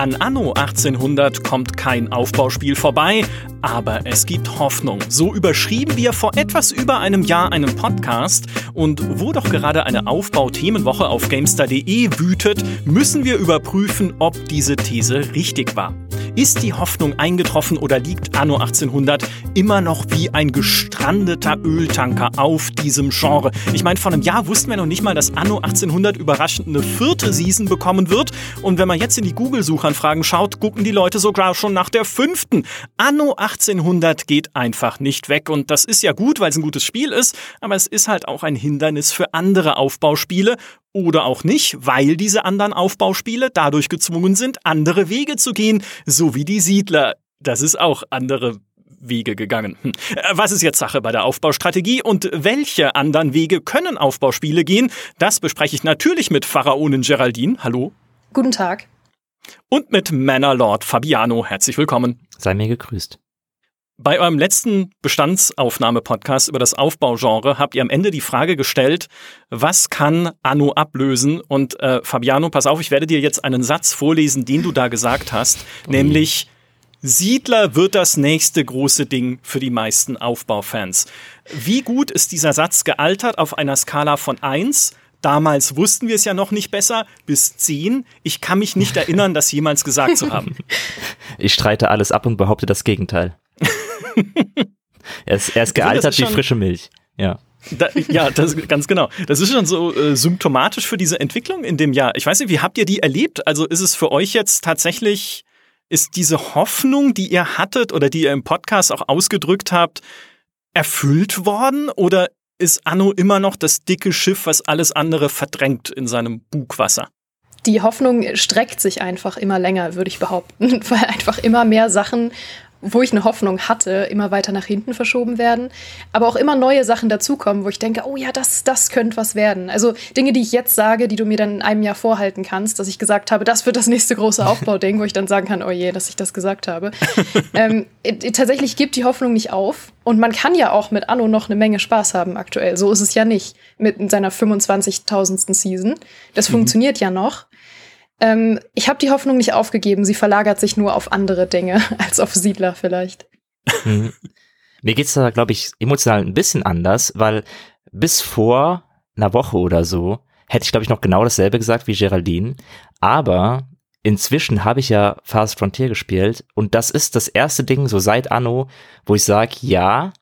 An Anno 1800 kommt kein Aufbauspiel vorbei, aber es gibt Hoffnung. So überschrieben wir vor etwas über einem Jahr einen Podcast und wo doch gerade eine Aufbau-Themenwoche auf Gamestar.de wütet, müssen wir überprüfen, ob diese These richtig war. Ist die Hoffnung eingetroffen oder liegt Anno 1800 immer noch wie ein gestrandeter Öltanker auf diesem Genre? Ich meine, vor einem Jahr wussten wir noch nicht mal, dass Anno 1800 überraschend eine vierte Season bekommen wird. Und wenn man jetzt in die Google-Suchanfragen schaut, gucken die Leute sogar schon nach der fünften. Anno 1800 geht einfach nicht weg. Und das ist ja gut, weil es ein gutes Spiel ist, aber es ist halt auch ein Hindernis für andere Aufbauspiele oder auch nicht, weil diese anderen Aufbauspiele dadurch gezwungen sind, andere Wege zu gehen, so wie die Siedler. Das ist auch andere Wege gegangen. Hm. Äh, was ist jetzt Sache bei der Aufbaustrategie und welche anderen Wege können Aufbauspiele gehen? Das bespreche ich natürlich mit Pharaonin Geraldine. Hallo. Guten Tag. Und mit Manor Fabiano. Herzlich willkommen. Sei mir gegrüßt. Bei eurem letzten Bestandsaufnahme-Podcast über das Aufbaugenre habt ihr am Ende die Frage gestellt, was kann Anno ablösen? Und äh, Fabiano, pass auf, ich werde dir jetzt einen Satz vorlesen, den du da gesagt hast, oh nämlich Siedler wird das nächste große Ding für die meisten Aufbaufans. Wie gut ist dieser Satz gealtert auf einer Skala von 1? Damals wussten wir es ja noch nicht besser, bis 10. Ich kann mich nicht erinnern, das jemals gesagt zu haben. Ich streite alles ab und behaupte das Gegenteil. er, ist, er ist gealtert wie frische Milch. Ja. Da, ja, das ganz genau. Das ist schon so äh, symptomatisch für diese Entwicklung in dem Jahr. Ich weiß nicht, wie habt ihr die erlebt? Also ist es für euch jetzt tatsächlich, ist diese Hoffnung, die ihr hattet oder die ihr im Podcast auch ausgedrückt habt, erfüllt worden? Oder ist Anno immer noch das dicke Schiff, was alles andere verdrängt in seinem Bugwasser? Die Hoffnung streckt sich einfach immer länger, würde ich behaupten, weil einfach immer mehr Sachen wo ich eine Hoffnung hatte, immer weiter nach hinten verschoben werden. Aber auch immer neue Sachen dazukommen, wo ich denke, oh ja, das, das könnte was werden. Also Dinge, die ich jetzt sage, die du mir dann in einem Jahr vorhalten kannst, dass ich gesagt habe, das wird das nächste große Aufbauding, wo ich dann sagen kann, oh je, dass ich das gesagt habe. ähm, tatsächlich gibt die Hoffnung nicht auf. Und man kann ja auch mit Anno noch eine Menge Spaß haben aktuell. So ist es ja nicht mit seiner 25.000. Season. Das mhm. funktioniert ja noch. Ähm, ich habe die Hoffnung nicht aufgegeben. Sie verlagert sich nur auf andere Dinge als auf Siedler vielleicht. Mhm. Mir geht's da, glaube ich, emotional ein bisschen anders, weil bis vor einer Woche oder so hätte ich, glaube ich, noch genau dasselbe gesagt wie Geraldine. Aber inzwischen habe ich ja Fast Frontier gespielt und das ist das erste Ding so seit Anno, wo ich sage, ja,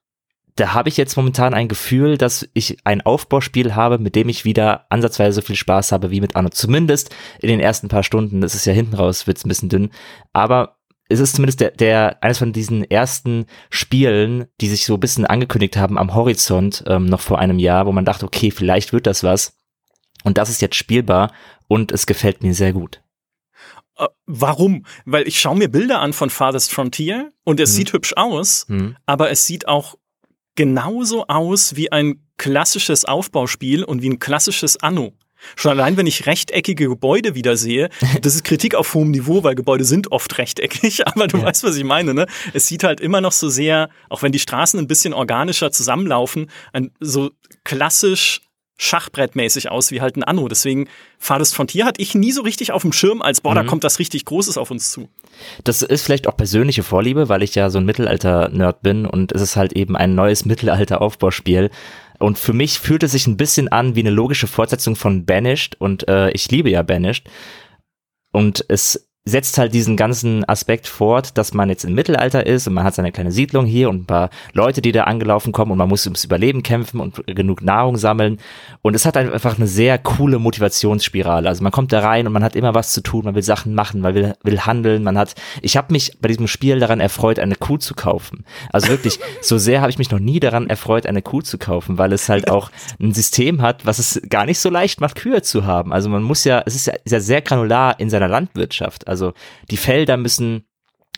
da habe ich jetzt momentan ein Gefühl, dass ich ein Aufbauspiel habe, mit dem ich wieder ansatzweise so viel Spaß habe wie mit Anno. Zumindest in den ersten paar Stunden. Das ist ja hinten raus, wird's ein bisschen dünn. Aber es ist zumindest der, der eines von diesen ersten Spielen, die sich so ein bisschen angekündigt haben am Horizont ähm, noch vor einem Jahr, wo man dachte, okay, vielleicht wird das was. Und das ist jetzt spielbar und es gefällt mir sehr gut. Äh, warum? Weil ich schaue mir Bilder an von Farthest Frontier und es hm. sieht hübsch aus, hm. aber es sieht auch genauso aus wie ein klassisches Aufbauspiel und wie ein klassisches Anno. Schon allein, wenn ich rechteckige Gebäude wieder sehe, das ist Kritik auf hohem Niveau, weil Gebäude sind oft rechteckig, aber du ja. weißt, was ich meine, ne? Es sieht halt immer noch so sehr, auch wenn die Straßen ein bisschen organischer zusammenlaufen, ein, so klassisch Schachbrettmäßig aus wie halt ein Anno. Deswegen Farthest Frontier hatte ich nie so richtig auf dem Schirm, als boah, mhm. da kommt das richtig Großes auf uns zu. Das ist vielleicht auch persönliche Vorliebe, weil ich ja so ein Mittelalter-Nerd bin und es ist halt eben ein neues Mittelalter-Aufbauspiel. Und für mich fühlt es sich ein bisschen an wie eine logische Fortsetzung von Banished und äh, ich liebe ja Banished. Und es setzt halt diesen ganzen Aspekt fort, dass man jetzt im Mittelalter ist und man hat seine kleine Siedlung hier und ein paar Leute, die da angelaufen kommen und man muss ums Überleben kämpfen und genug Nahrung sammeln. Und es hat einfach eine sehr coole Motivationsspirale. Also man kommt da rein und man hat immer was zu tun, man will Sachen machen, man will, will handeln, man hat, ich habe mich bei diesem Spiel daran erfreut, eine Kuh zu kaufen. Also wirklich, so sehr habe ich mich noch nie daran erfreut, eine Kuh zu kaufen, weil es halt auch ein System hat, was es gar nicht so leicht macht, Kühe zu haben. Also man muss ja, es ist ja, ist ja sehr granular in seiner Landwirtschaft. Also also die Felder müssen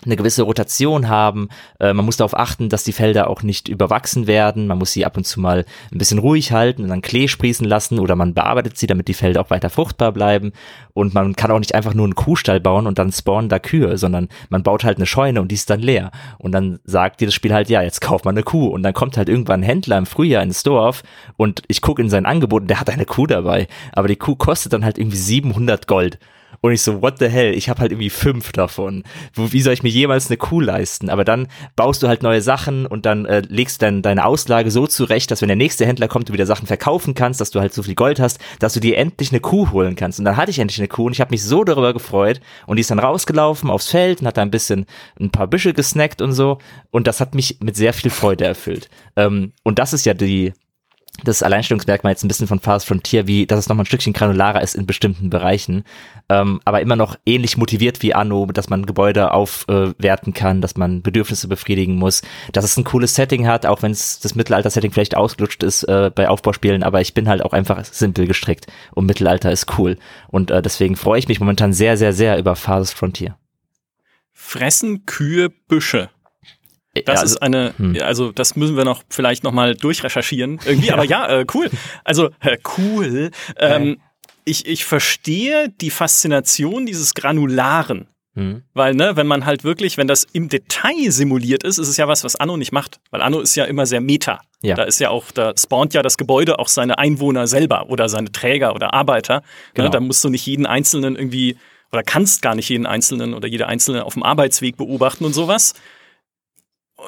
eine gewisse Rotation haben. Äh, man muss darauf achten, dass die Felder auch nicht überwachsen werden. Man muss sie ab und zu mal ein bisschen ruhig halten und dann Klee sprießen lassen oder man bearbeitet sie, damit die Felder auch weiter fruchtbar bleiben. Und man kann auch nicht einfach nur einen Kuhstall bauen und dann spawnen da Kühe, sondern man baut halt eine Scheune und die ist dann leer. Und dann sagt dieses Spiel halt, ja, jetzt kauft man eine Kuh. Und dann kommt halt irgendwann ein Händler im Frühjahr ins Dorf und ich gucke in sein Angebot und der hat eine Kuh dabei. Aber die Kuh kostet dann halt irgendwie 700 Gold. Und ich so, what the hell, ich habe halt irgendwie fünf davon. Wie soll ich mir jemals eine Kuh leisten? Aber dann baust du halt neue Sachen und dann äh, legst dann deine Auslage so zurecht, dass wenn der nächste Händler kommt, du wieder Sachen verkaufen kannst, dass du halt so viel Gold hast, dass du dir endlich eine Kuh holen kannst. Und dann hatte ich endlich eine Kuh und ich habe mich so darüber gefreut. Und die ist dann rausgelaufen aufs Feld und hat da ein bisschen ein paar Büsche gesnackt und so. Und das hat mich mit sehr viel Freude erfüllt. Ähm, und das ist ja die, das Alleinstellungsmerkmal jetzt ein bisschen von Fast Frontier, wie dass es nochmal ein Stückchen granularer ist in bestimmten Bereichen, ähm, aber immer noch ähnlich motiviert wie Anno, dass man Gebäude aufwerten äh, kann, dass man Bedürfnisse befriedigen muss, dass es ein cooles Setting hat, auch wenn es das Mittelalter-Setting vielleicht ausgelutscht ist äh, bei Aufbauspielen, aber ich bin halt auch einfach simpel gestrickt und Mittelalter ist cool und äh, deswegen freue ich mich momentan sehr, sehr, sehr über Fast Frontier. Fressen Kühe Büsche? Das ja, also, ist eine, hm. also das müssen wir noch vielleicht noch mal durchrecherchieren irgendwie, ja. aber ja, äh, cool. Also äh, cool. Ähm, ich, ich verstehe die Faszination dieses Granularen. Hm. Weil, ne, wenn man halt wirklich, wenn das im Detail simuliert ist, ist es ja was, was Anno nicht macht. Weil Anno ist ja immer sehr meta. Ja. Da ist ja auch, da spawnt ja das Gebäude auch seine Einwohner selber oder seine Träger oder Arbeiter. Ne, genau. Ne, da musst du nicht jeden Einzelnen irgendwie, oder kannst gar nicht jeden Einzelnen oder jede Einzelne auf dem Arbeitsweg beobachten und sowas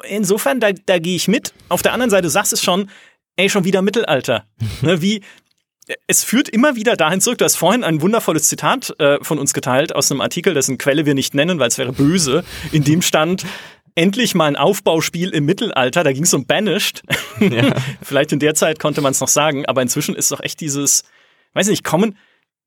insofern, da, da gehe ich mit. Auf der anderen Seite sagst du es schon, ey, schon wieder Mittelalter. ne, wie, es führt immer wieder dahin zurück. Du hast vorhin ein wundervolles Zitat äh, von uns geteilt aus einem Artikel, dessen Quelle wir nicht nennen, weil es wäre böse. In dem stand, endlich mal ein Aufbauspiel im Mittelalter. Da ging es um Banished. Ja. Vielleicht in der Zeit konnte man es noch sagen, aber inzwischen ist doch echt dieses, weiß nicht, kommen,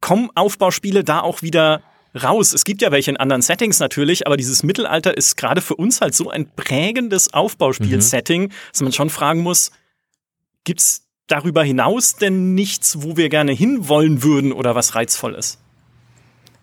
kommen Aufbauspiele da auch wieder raus. Es gibt ja welche in anderen Settings natürlich, aber dieses Mittelalter ist gerade für uns halt so ein prägendes Aufbauspiel-Setting, mhm. dass man schon fragen muss, gibt's darüber hinaus denn nichts, wo wir gerne hinwollen würden oder was reizvoll ist?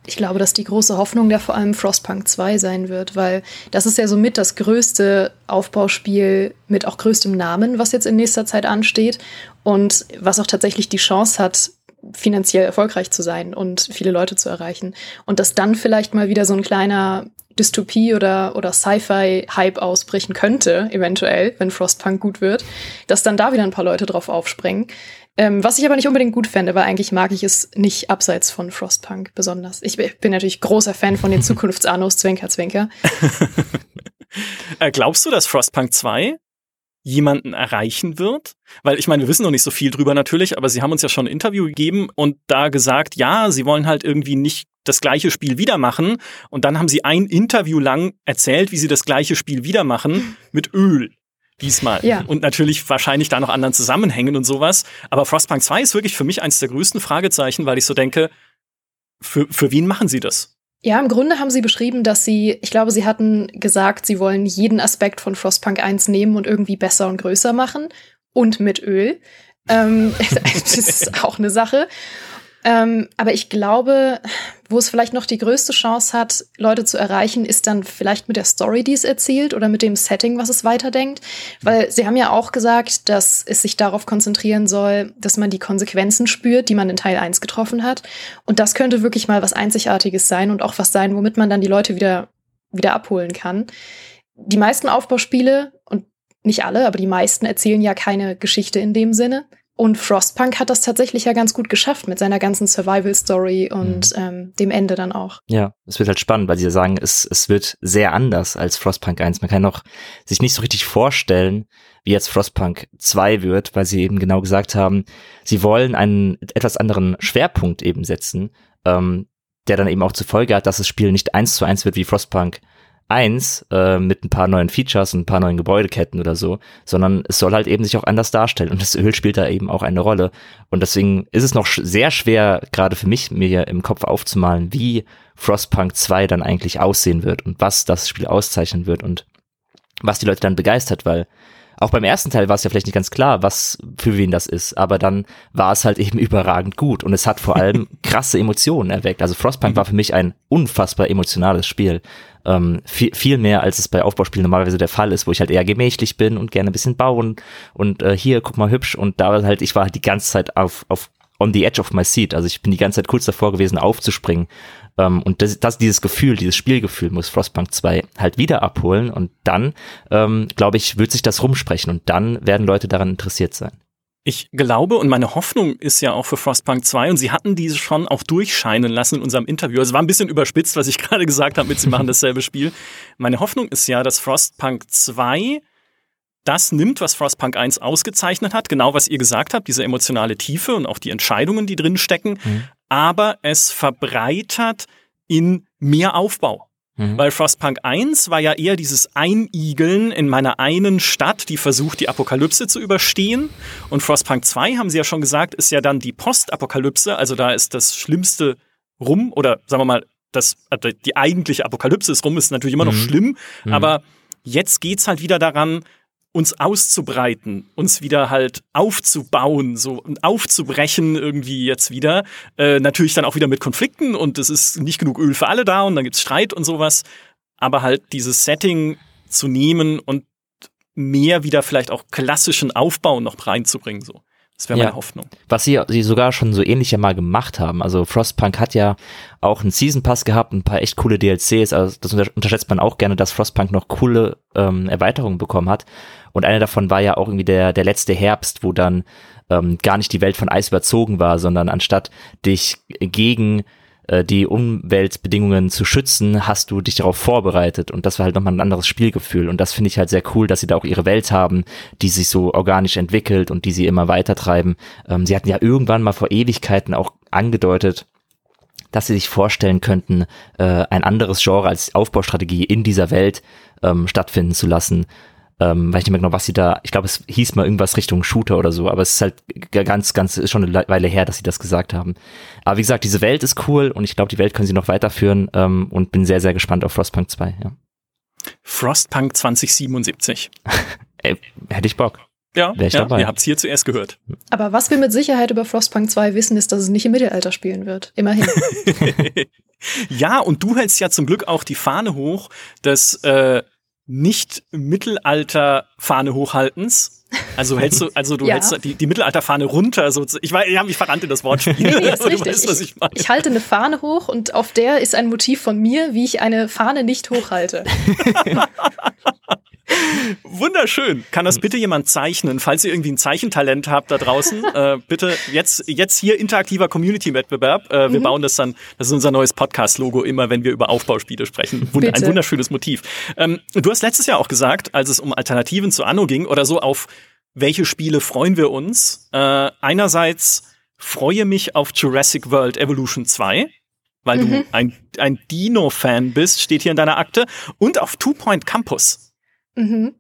Ich glaube, dass die große Hoffnung der vor allem Frostpunk 2 sein wird, weil das ist ja somit das größte Aufbauspiel mit auch größtem Namen, was jetzt in nächster Zeit ansteht und was auch tatsächlich die Chance hat, finanziell erfolgreich zu sein und viele Leute zu erreichen. Und dass dann vielleicht mal wieder so ein kleiner Dystopie oder, oder Sci-Fi-Hype ausbrechen könnte, eventuell, wenn Frostpunk gut wird, dass dann da wieder ein paar Leute drauf aufspringen. Ähm, was ich aber nicht unbedingt gut fände, weil eigentlich mag ich es nicht abseits von Frostpunk besonders. Ich bin natürlich großer Fan von den Zukunftsanos, Zwinker, Zwinker. äh, glaubst du, dass Frostpunk 2 jemanden erreichen wird? Weil ich meine, wir wissen noch nicht so viel drüber natürlich, aber sie haben uns ja schon ein Interview gegeben und da gesagt, ja, sie wollen halt irgendwie nicht das gleiche Spiel wieder machen. Und dann haben sie ein Interview lang erzählt, wie sie das gleiche Spiel wieder machen mit Öl. Diesmal. Ja. Und natürlich wahrscheinlich da noch anderen Zusammenhängen und sowas. Aber Frostpunk 2 ist wirklich für mich eines der größten Fragezeichen, weil ich so denke, für, für wen machen sie das? Ja, im Grunde haben sie beschrieben, dass sie, ich glaube, sie hatten gesagt, sie wollen jeden Aspekt von Frostpunk 1 nehmen und irgendwie besser und größer machen. Und mit Öl. Ähm, das ist auch eine Sache. Ähm, aber ich glaube, wo es vielleicht noch die größte Chance hat, Leute zu erreichen, ist dann vielleicht mit der Story, die es erzählt oder mit dem Setting, was es weiterdenkt. Weil sie haben ja auch gesagt, dass es sich darauf konzentrieren soll, dass man die Konsequenzen spürt, die man in Teil 1 getroffen hat. Und das könnte wirklich mal was Einzigartiges sein und auch was sein, womit man dann die Leute wieder, wieder abholen kann. Die meisten Aufbauspiele und nicht alle, aber die meisten erzählen ja keine Geschichte in dem Sinne. Und Frostpunk hat das tatsächlich ja ganz gut geschafft mit seiner ganzen Survival-Story und mhm. ähm, dem Ende dann auch. Ja, es wird halt spannend, weil sie ja sagen, es, es wird sehr anders als Frostpunk 1. Man kann noch sich nicht so richtig vorstellen, wie jetzt Frostpunk 2 wird, weil sie eben genau gesagt haben, sie wollen einen etwas anderen Schwerpunkt eben setzen, ähm, der dann eben auch zur Folge hat, dass das Spiel nicht eins zu eins wird wie Frostpunk 1 äh, mit ein paar neuen Features und ein paar neuen Gebäudeketten oder so, sondern es soll halt eben sich auch anders darstellen und das Öl spielt da eben auch eine Rolle. Und deswegen ist es noch sehr schwer, gerade für mich, mir im Kopf aufzumalen, wie Frostpunk 2 dann eigentlich aussehen wird und was das Spiel auszeichnen wird und was die Leute dann begeistert, weil auch beim ersten Teil war es ja vielleicht nicht ganz klar, was für wen das ist, aber dann war es halt eben überragend gut und es hat vor allem krasse Emotionen erweckt. Also Frostpunk mhm. war für mich ein unfassbar emotionales Spiel. Ähm, viel, viel mehr, als es bei Aufbauspielen normalerweise der Fall ist, wo ich halt eher gemächlich bin und gerne ein bisschen bauen und äh, hier, guck mal hübsch und da halt, ich war halt die ganze Zeit auf, auf on the edge of my seat. Also ich bin die ganze Zeit kurz davor gewesen, aufzuspringen ähm, und das, das, dieses Gefühl, dieses Spielgefühl muss Frostpunk 2 halt wieder abholen und dann, ähm, glaube ich, wird sich das rumsprechen und dann werden Leute daran interessiert sein. Ich glaube und meine Hoffnung ist ja auch für Frostpunk 2 und sie hatten diese schon auch durchscheinen lassen in unserem Interview. Es war ein bisschen überspitzt, was ich gerade gesagt habe mit sie machen dasselbe Spiel. Meine Hoffnung ist ja, dass Frostpunk 2 das nimmt, was Frostpunk 1 ausgezeichnet hat, genau was ihr gesagt habt, diese emotionale Tiefe und auch die Entscheidungen, die drin stecken, mhm. Aber es verbreitert in mehr Aufbau. Mhm. Weil Frostpunk 1 war ja eher dieses Einigeln in meiner einen Stadt, die versucht, die Apokalypse zu überstehen. Und Frostpunk 2, haben sie ja schon gesagt, ist ja dann die Postapokalypse. Also da ist das Schlimmste rum oder sagen wir mal, das, also die eigentliche Apokalypse ist rum, ist natürlich immer noch mhm. schlimm. Mhm. Aber jetzt geht's halt wieder daran, uns auszubreiten, uns wieder halt aufzubauen, so aufzubrechen irgendwie jetzt wieder. Äh, natürlich dann auch wieder mit Konflikten und es ist nicht genug Öl für alle da und dann gibt's Streit und sowas. Aber halt dieses Setting zu nehmen und mehr wieder vielleicht auch klassischen Aufbau noch reinzubringen, so. Das wäre meine ja. Hoffnung. Was sie, sie sogar schon so ähnlich ja mal gemacht haben. Also Frostpunk hat ja auch einen Season Pass gehabt, ein paar echt coole DLCs. Also das unterschätzt man auch gerne, dass Frostpunk noch coole ähm, Erweiterungen bekommen hat. Und eine davon war ja auch irgendwie der, der letzte Herbst, wo dann ähm, gar nicht die Welt von Eis überzogen war, sondern anstatt dich gegen äh, die Umweltbedingungen zu schützen, hast du dich darauf vorbereitet. Und das war halt nochmal ein anderes Spielgefühl. Und das finde ich halt sehr cool, dass sie da auch ihre Welt haben, die sich so organisch entwickelt und die sie immer weiter treiben. Ähm, sie hatten ja irgendwann mal vor Ewigkeiten auch angedeutet, dass sie sich vorstellen könnten, äh, ein anderes Genre als Aufbaustrategie in dieser Welt ähm, stattfinden zu lassen ähm, weiß ich nicht mehr genau, was sie da, ich glaube, es hieß mal irgendwas Richtung Shooter oder so, aber es ist halt ganz, ganz, ist schon eine Weile her, dass sie das gesagt haben. Aber wie gesagt, diese Welt ist cool und ich glaube, die Welt können sie noch weiterführen ähm, und bin sehr, sehr gespannt auf Frostpunk 2, ja. Frostpunk 2077. Ey, hätte ich Bock. Ja, ich ja dabei. ihr habt es hier zuerst gehört. Aber was wir mit Sicherheit über Frostpunk 2 wissen, ist, dass es nicht im Mittelalter spielen wird. Immerhin. ja, und du hältst ja zum Glück auch die Fahne hoch, dass äh, nicht Mittelalter-Fahne hochhaltens. Also hältst du, also du ja. hältst die, die Mittelalterfahne runter. So, ich weiß, ja, ich verrannte das Wortspiel. Nee, nee, ist richtig. Weißt, ich, ich, ich, halte eine Fahne hoch und auf der ist ein Motiv von mir, wie ich eine Fahne nicht hochhalte. Wunderschön. Kann das bitte jemand zeichnen? Falls ihr irgendwie ein Zeichentalent habt da draußen, äh, bitte jetzt, jetzt hier interaktiver Community-Wettbewerb. Äh, wir mhm. bauen das dann, das ist unser neues Podcast-Logo immer, wenn wir über Aufbauspiele sprechen. Wund ein wunderschönes Motiv. Ähm, du hast letztes Jahr auch gesagt, als es um Alternativen zu Anno ging oder so, auf welche Spiele freuen wir uns? Äh, einerseits freue mich auf Jurassic World Evolution 2 weil mhm. du ein, ein Dino-Fan bist, steht hier in deiner Akte, und auf Two Point Campus. Mhm.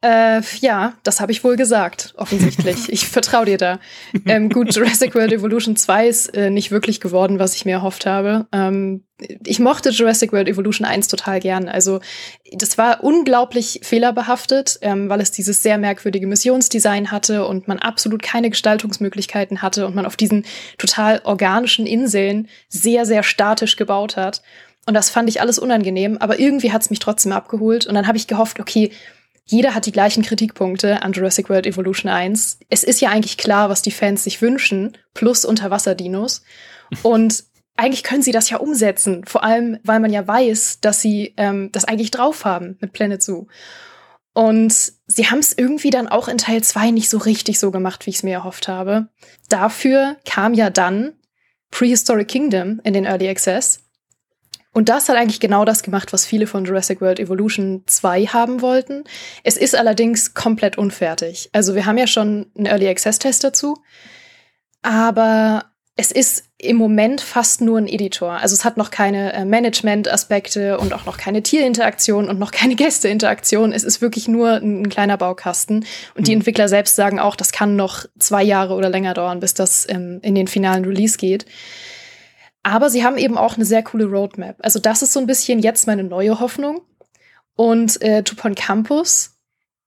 Äh, ja, das habe ich wohl gesagt, offensichtlich. ich vertraue dir da. Ähm, gut, Jurassic World Evolution 2 ist äh, nicht wirklich geworden, was ich mir erhofft habe. Ähm, ich mochte Jurassic World Evolution 1 total gern. Also, das war unglaublich fehlerbehaftet, ähm, weil es dieses sehr merkwürdige Missionsdesign hatte und man absolut keine Gestaltungsmöglichkeiten hatte und man auf diesen total organischen Inseln sehr, sehr statisch gebaut hat. Und das fand ich alles unangenehm, aber irgendwie hat es mich trotzdem abgeholt. Und dann habe ich gehofft, okay, jeder hat die gleichen Kritikpunkte an Jurassic World Evolution 1. Es ist ja eigentlich klar, was die Fans sich wünschen, plus Unterwasserdinos. Und eigentlich können sie das ja umsetzen, vor allem, weil man ja weiß, dass sie ähm, das eigentlich drauf haben mit Planet Zoo. Und sie haben es irgendwie dann auch in Teil 2 nicht so richtig so gemacht, wie ich es mir erhofft habe. Dafür kam ja dann Prehistoric Kingdom in den Early Access, und das hat eigentlich genau das gemacht, was viele von Jurassic World Evolution 2 haben wollten. Es ist allerdings komplett unfertig. Also wir haben ja schon einen Early Access Test dazu, aber es ist im Moment fast nur ein Editor. Also es hat noch keine äh, Management-Aspekte und auch noch keine Tierinteraktion und noch keine Gästeinteraktion. Es ist wirklich nur ein, ein kleiner Baukasten. Und mhm. die Entwickler selbst sagen auch, das kann noch zwei Jahre oder länger dauern, bis das ähm, in den finalen Release geht. Aber sie haben eben auch eine sehr coole Roadmap. Also das ist so ein bisschen jetzt meine neue Hoffnung. Und äh, Tupon Campus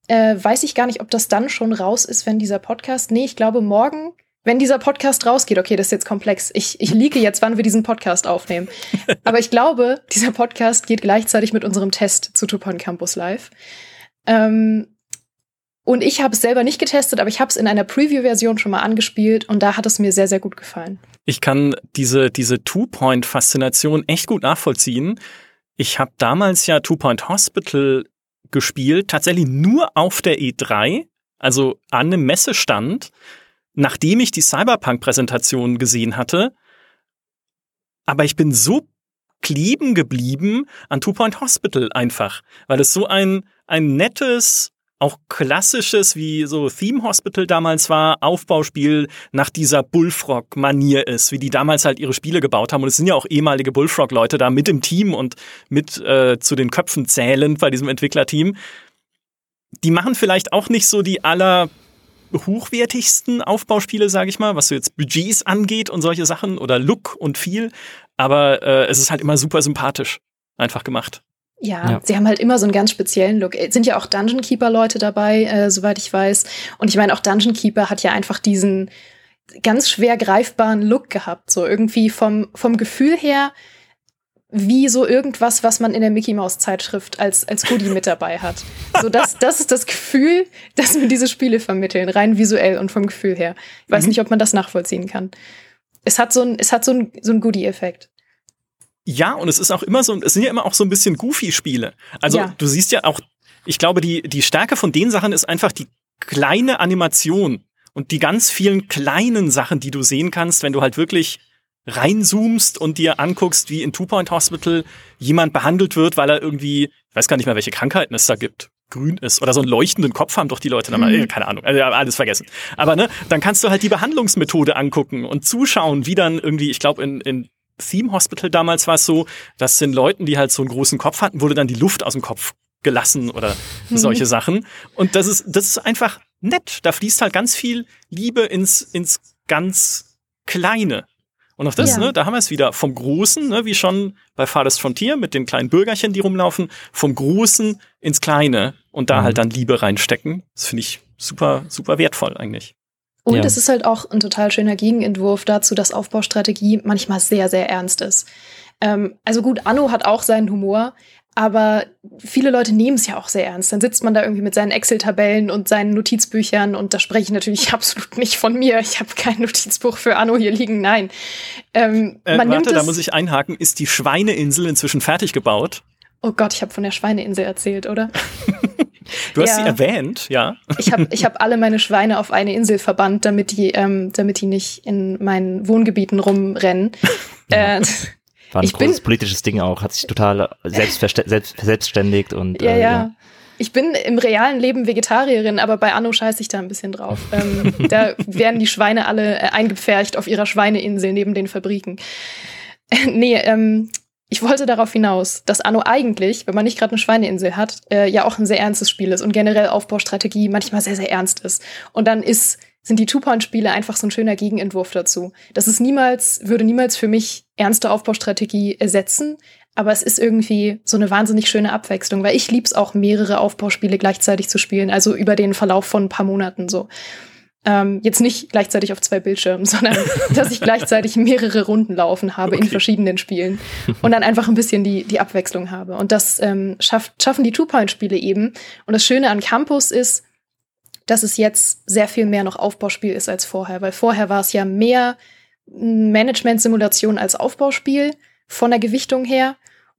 äh, weiß ich gar nicht, ob das dann schon raus ist, wenn dieser Podcast. Nee, ich glaube morgen, wenn dieser Podcast rausgeht. Okay, das ist jetzt komplex. Ich, ich liege jetzt, wann wir diesen Podcast aufnehmen. Aber ich glaube, dieser Podcast geht gleichzeitig mit unserem Test zu Tupon Campus live. Ähm, und ich habe es selber nicht getestet, aber ich habe es in einer Preview-Version schon mal angespielt und da hat es mir sehr, sehr gut gefallen. Ich kann diese, diese Two-Point-Faszination echt gut nachvollziehen. Ich habe damals ja Two-Point Hospital gespielt, tatsächlich nur auf der E3, Also an einem Messestand, nachdem ich die Cyberpunk-Präsentation gesehen hatte. Aber ich bin so kleben geblieben an Two Point Hospital einfach, weil es so ein, ein nettes, auch klassisches, wie so Theme Hospital damals war, Aufbauspiel nach dieser Bullfrog-Manier ist, wie die damals halt ihre Spiele gebaut haben. Und es sind ja auch ehemalige Bullfrog-Leute da mit im Team und mit äh, zu den Köpfen zählend bei diesem Entwicklerteam. Die machen vielleicht auch nicht so die aller hochwertigsten Aufbauspiele, sage ich mal, was so jetzt Budgets angeht und solche Sachen oder Look und viel. Aber äh, es ist halt immer super sympathisch einfach gemacht. Ja, ja, sie haben halt immer so einen ganz speziellen Look. Es sind ja auch Dungeon Keeper-Leute dabei, äh, soweit ich weiß. Und ich meine, auch Dungeon Keeper hat ja einfach diesen ganz schwer greifbaren Look gehabt. So irgendwie vom, vom Gefühl her wie so irgendwas, was man in der Mickey Mouse Zeitschrift als, als Goodie mit dabei hat. So das, das ist das Gefühl, das mir diese Spiele vermitteln, rein visuell und vom Gefühl her. Ich weiß mhm. nicht, ob man das nachvollziehen kann. Es hat so ein, es hat so ein, so ein Goodie-Effekt. Ja, und es ist auch immer so, es sind ja immer auch so ein bisschen Goofy-Spiele. Also ja. du siehst ja auch, ich glaube, die, die Stärke von den Sachen ist einfach die kleine Animation und die ganz vielen kleinen Sachen, die du sehen kannst, wenn du halt wirklich reinzoomst und dir anguckst, wie in Two Point Hospital jemand behandelt wird, weil er irgendwie, ich weiß gar nicht mehr, welche Krankheiten es da gibt grün ist oder so einen leuchtenden Kopf haben doch die Leute dann mal, mhm. keine Ahnung, also alles vergessen. Aber ne, dann kannst du halt die Behandlungsmethode angucken und zuschauen, wie dann irgendwie, ich glaube in, in Theme Hospital damals war es so, dass den Leuten, die halt so einen großen Kopf hatten, wurde dann die Luft aus dem Kopf gelassen oder mhm. solche Sachen. Und das ist, das ist einfach nett. Da fließt halt ganz viel Liebe ins, ins ganz Kleine. Und auch das, ja. ne, da haben wir es wieder vom Großen, ne, wie schon bei Farthest Frontier mit den kleinen Bürgerchen, die rumlaufen, vom Großen ins Kleine und da mhm. halt dann Liebe reinstecken. Das finde ich super, super wertvoll eigentlich. Und ja. es ist halt auch ein total schöner Gegenentwurf dazu, dass Aufbaustrategie manchmal sehr, sehr ernst ist. Ähm, also gut, Anno hat auch seinen Humor, aber viele Leute nehmen es ja auch sehr ernst. Dann sitzt man da irgendwie mit seinen Excel-Tabellen und seinen Notizbüchern und da spreche ich natürlich absolut nicht von mir. Ich habe kein Notizbuch für Anno hier liegen, nein. Ähm, äh, warte, da muss ich einhaken. Ist die Schweineinsel inzwischen fertig gebaut? Oh Gott, ich habe von der Schweineinsel erzählt, oder? Du hast ja. sie erwähnt, ja. Ich habe ich hab alle meine Schweine auf eine Insel verbannt, damit die, ähm, damit die nicht in meinen Wohngebieten rumrennen. Ja. Äh, War ein ich großes bin, politisches Ding auch, hat sich total selbst, selbstständigt und ja, äh, ja. ja. Ich bin im realen Leben Vegetarierin, aber bei Anno scheiße ich da ein bisschen drauf. ähm, da werden die Schweine alle äh, eingepfercht auf ihrer Schweineinsel neben den Fabriken. nee, ähm, ich wollte darauf hinaus, dass Anno eigentlich, wenn man nicht gerade eine Schweineinsel hat, äh, ja auch ein sehr ernstes Spiel ist und generell Aufbaustrategie manchmal sehr, sehr ernst ist. Und dann ist, sind die Two-Point-Spiele einfach so ein schöner Gegenentwurf dazu. Das ist niemals, würde niemals für mich ernste Aufbaustrategie ersetzen, aber es ist irgendwie so eine wahnsinnig schöne Abwechslung, weil ich lieb's auch, mehrere Aufbauspiele gleichzeitig zu spielen, also über den Verlauf von ein paar Monaten so. Ähm, jetzt nicht gleichzeitig auf zwei Bildschirmen, sondern dass ich gleichzeitig mehrere Runden laufen habe okay. in verschiedenen Spielen und dann einfach ein bisschen die, die Abwechslung habe. Und das ähm, schafft, schaffen die Two-Point-Spiele eben. Und das Schöne an Campus ist, dass es jetzt sehr viel mehr noch Aufbauspiel ist als vorher, weil vorher war es ja mehr Management-Simulation als Aufbauspiel von der Gewichtung her.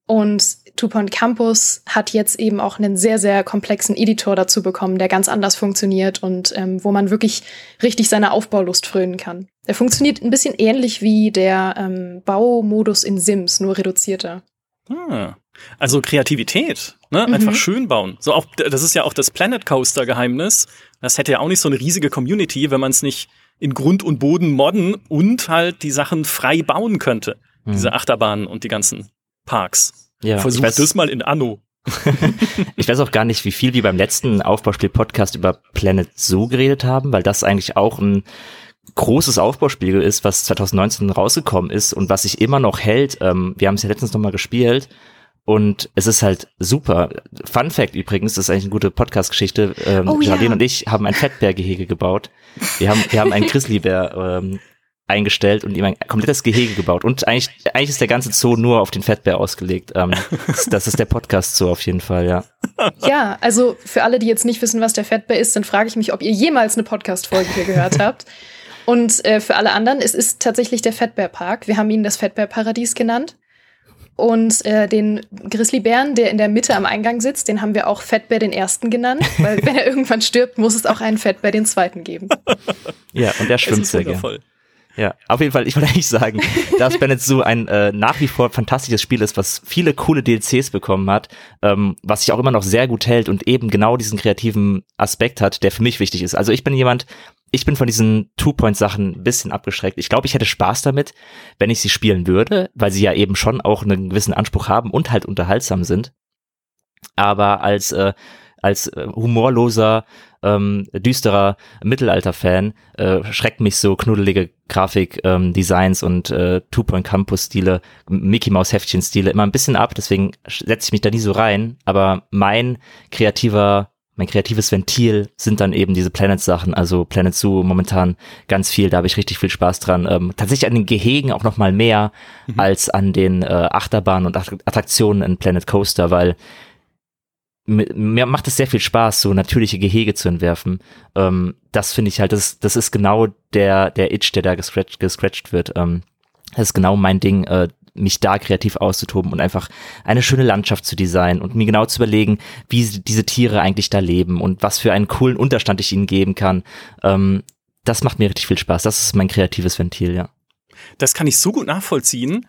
Und Two Point Campus hat jetzt eben auch einen sehr, sehr komplexen Editor dazu bekommen, der ganz anders funktioniert und ähm, wo man wirklich richtig seiner Aufbaulust frönen kann. Er funktioniert ein bisschen ähnlich wie der ähm, Baumodus in Sims, nur reduzierter. Ah, also Kreativität, ne? Mhm. Einfach schön bauen. So auch, das ist ja auch das Planet Coaster Geheimnis. Das hätte ja auch nicht so eine riesige Community, wenn man es nicht in Grund und Boden modden und halt die Sachen frei bauen könnte. Mhm. Diese Achterbahnen und die ganzen Parks. Ja, Versuch weiß, das mal in Anno. ich weiß auch gar nicht, wie viel wir beim letzten Aufbauspiel-Podcast über Planet Zoo geredet haben, weil das eigentlich auch ein großes Aufbauspiel ist, was 2019 rausgekommen ist und was sich immer noch hält. Ähm, wir haben es ja letztens nochmal gespielt und es ist halt super. Fun Fact übrigens, das ist eigentlich eine gute Podcast-Geschichte. Ähm, oh, Jardine ja. und ich haben ein Fettbärgehege gebaut. Wir haben, wir haben einen Grizzlybär ähm, eingestellt und ihm ein komplettes Gehege gebaut. Und eigentlich, eigentlich ist der ganze Zoo nur auf den Fettbär ausgelegt. Ähm, das ist der Podcast Zoo auf jeden Fall, ja. Ja, also für alle, die jetzt nicht wissen, was der Fettbär ist, dann frage ich mich, ob ihr jemals eine Podcast-Folge hier gehört habt. Und äh, für alle anderen, es ist tatsächlich der Fettbärpark. Wir haben ihn das Fettbärparadies genannt. Und äh, den Grizzlybären, der in der Mitte am Eingang sitzt, den haben wir auch Fettbär den Ersten genannt, weil wenn er irgendwann stirbt, muss es auch einen Fettbär den Zweiten geben. Ja, und der schwimmt sehr gerne. Ja, auf jeden Fall, ich wollte eigentlich sagen, dass Bennett Zoo ein äh, nach wie vor fantastisches Spiel ist, was viele coole DLCs bekommen hat, ähm, was sich auch immer noch sehr gut hält und eben genau diesen kreativen Aspekt hat, der für mich wichtig ist. Also ich bin jemand, ich bin von diesen Two-Point-Sachen ein bisschen abgeschreckt. Ich glaube, ich hätte Spaß damit, wenn ich sie spielen würde, weil sie ja eben schon auch einen gewissen Anspruch haben und halt unterhaltsam sind. Aber als äh, als äh, humorloser, ähm, düsterer Mittelalter-Fan äh, schreckt mich so knuddelige Grafik, ähm, und äh, Two-Point-Campus-Stile, Mickey Mouse-Heftchen-Stile immer ein bisschen ab, deswegen setze ich mich da nie so rein. Aber mein kreativer mein kreatives Ventil sind dann eben diese Planet-Sachen, also Planet Zoo momentan ganz viel, da habe ich richtig viel Spaß dran. Ähm, tatsächlich an den Gehegen auch noch mal mehr mhm. als an den äh, Achterbahnen und Attraktionen in Planet Coaster, weil mir macht es sehr viel Spaß, so natürliche Gehege zu entwerfen. Ähm, das finde ich halt, das, das ist genau der, der Itch, der da gescratcht, gescratcht wird. Ähm, das ist genau mein Ding, äh, mich da kreativ auszutoben und einfach eine schöne Landschaft zu designen und mir genau zu überlegen, wie diese Tiere eigentlich da leben und was für einen coolen Unterstand ich ihnen geben kann. Ähm, das macht mir richtig viel Spaß. Das ist mein kreatives Ventil, ja. Das kann ich so gut nachvollziehen,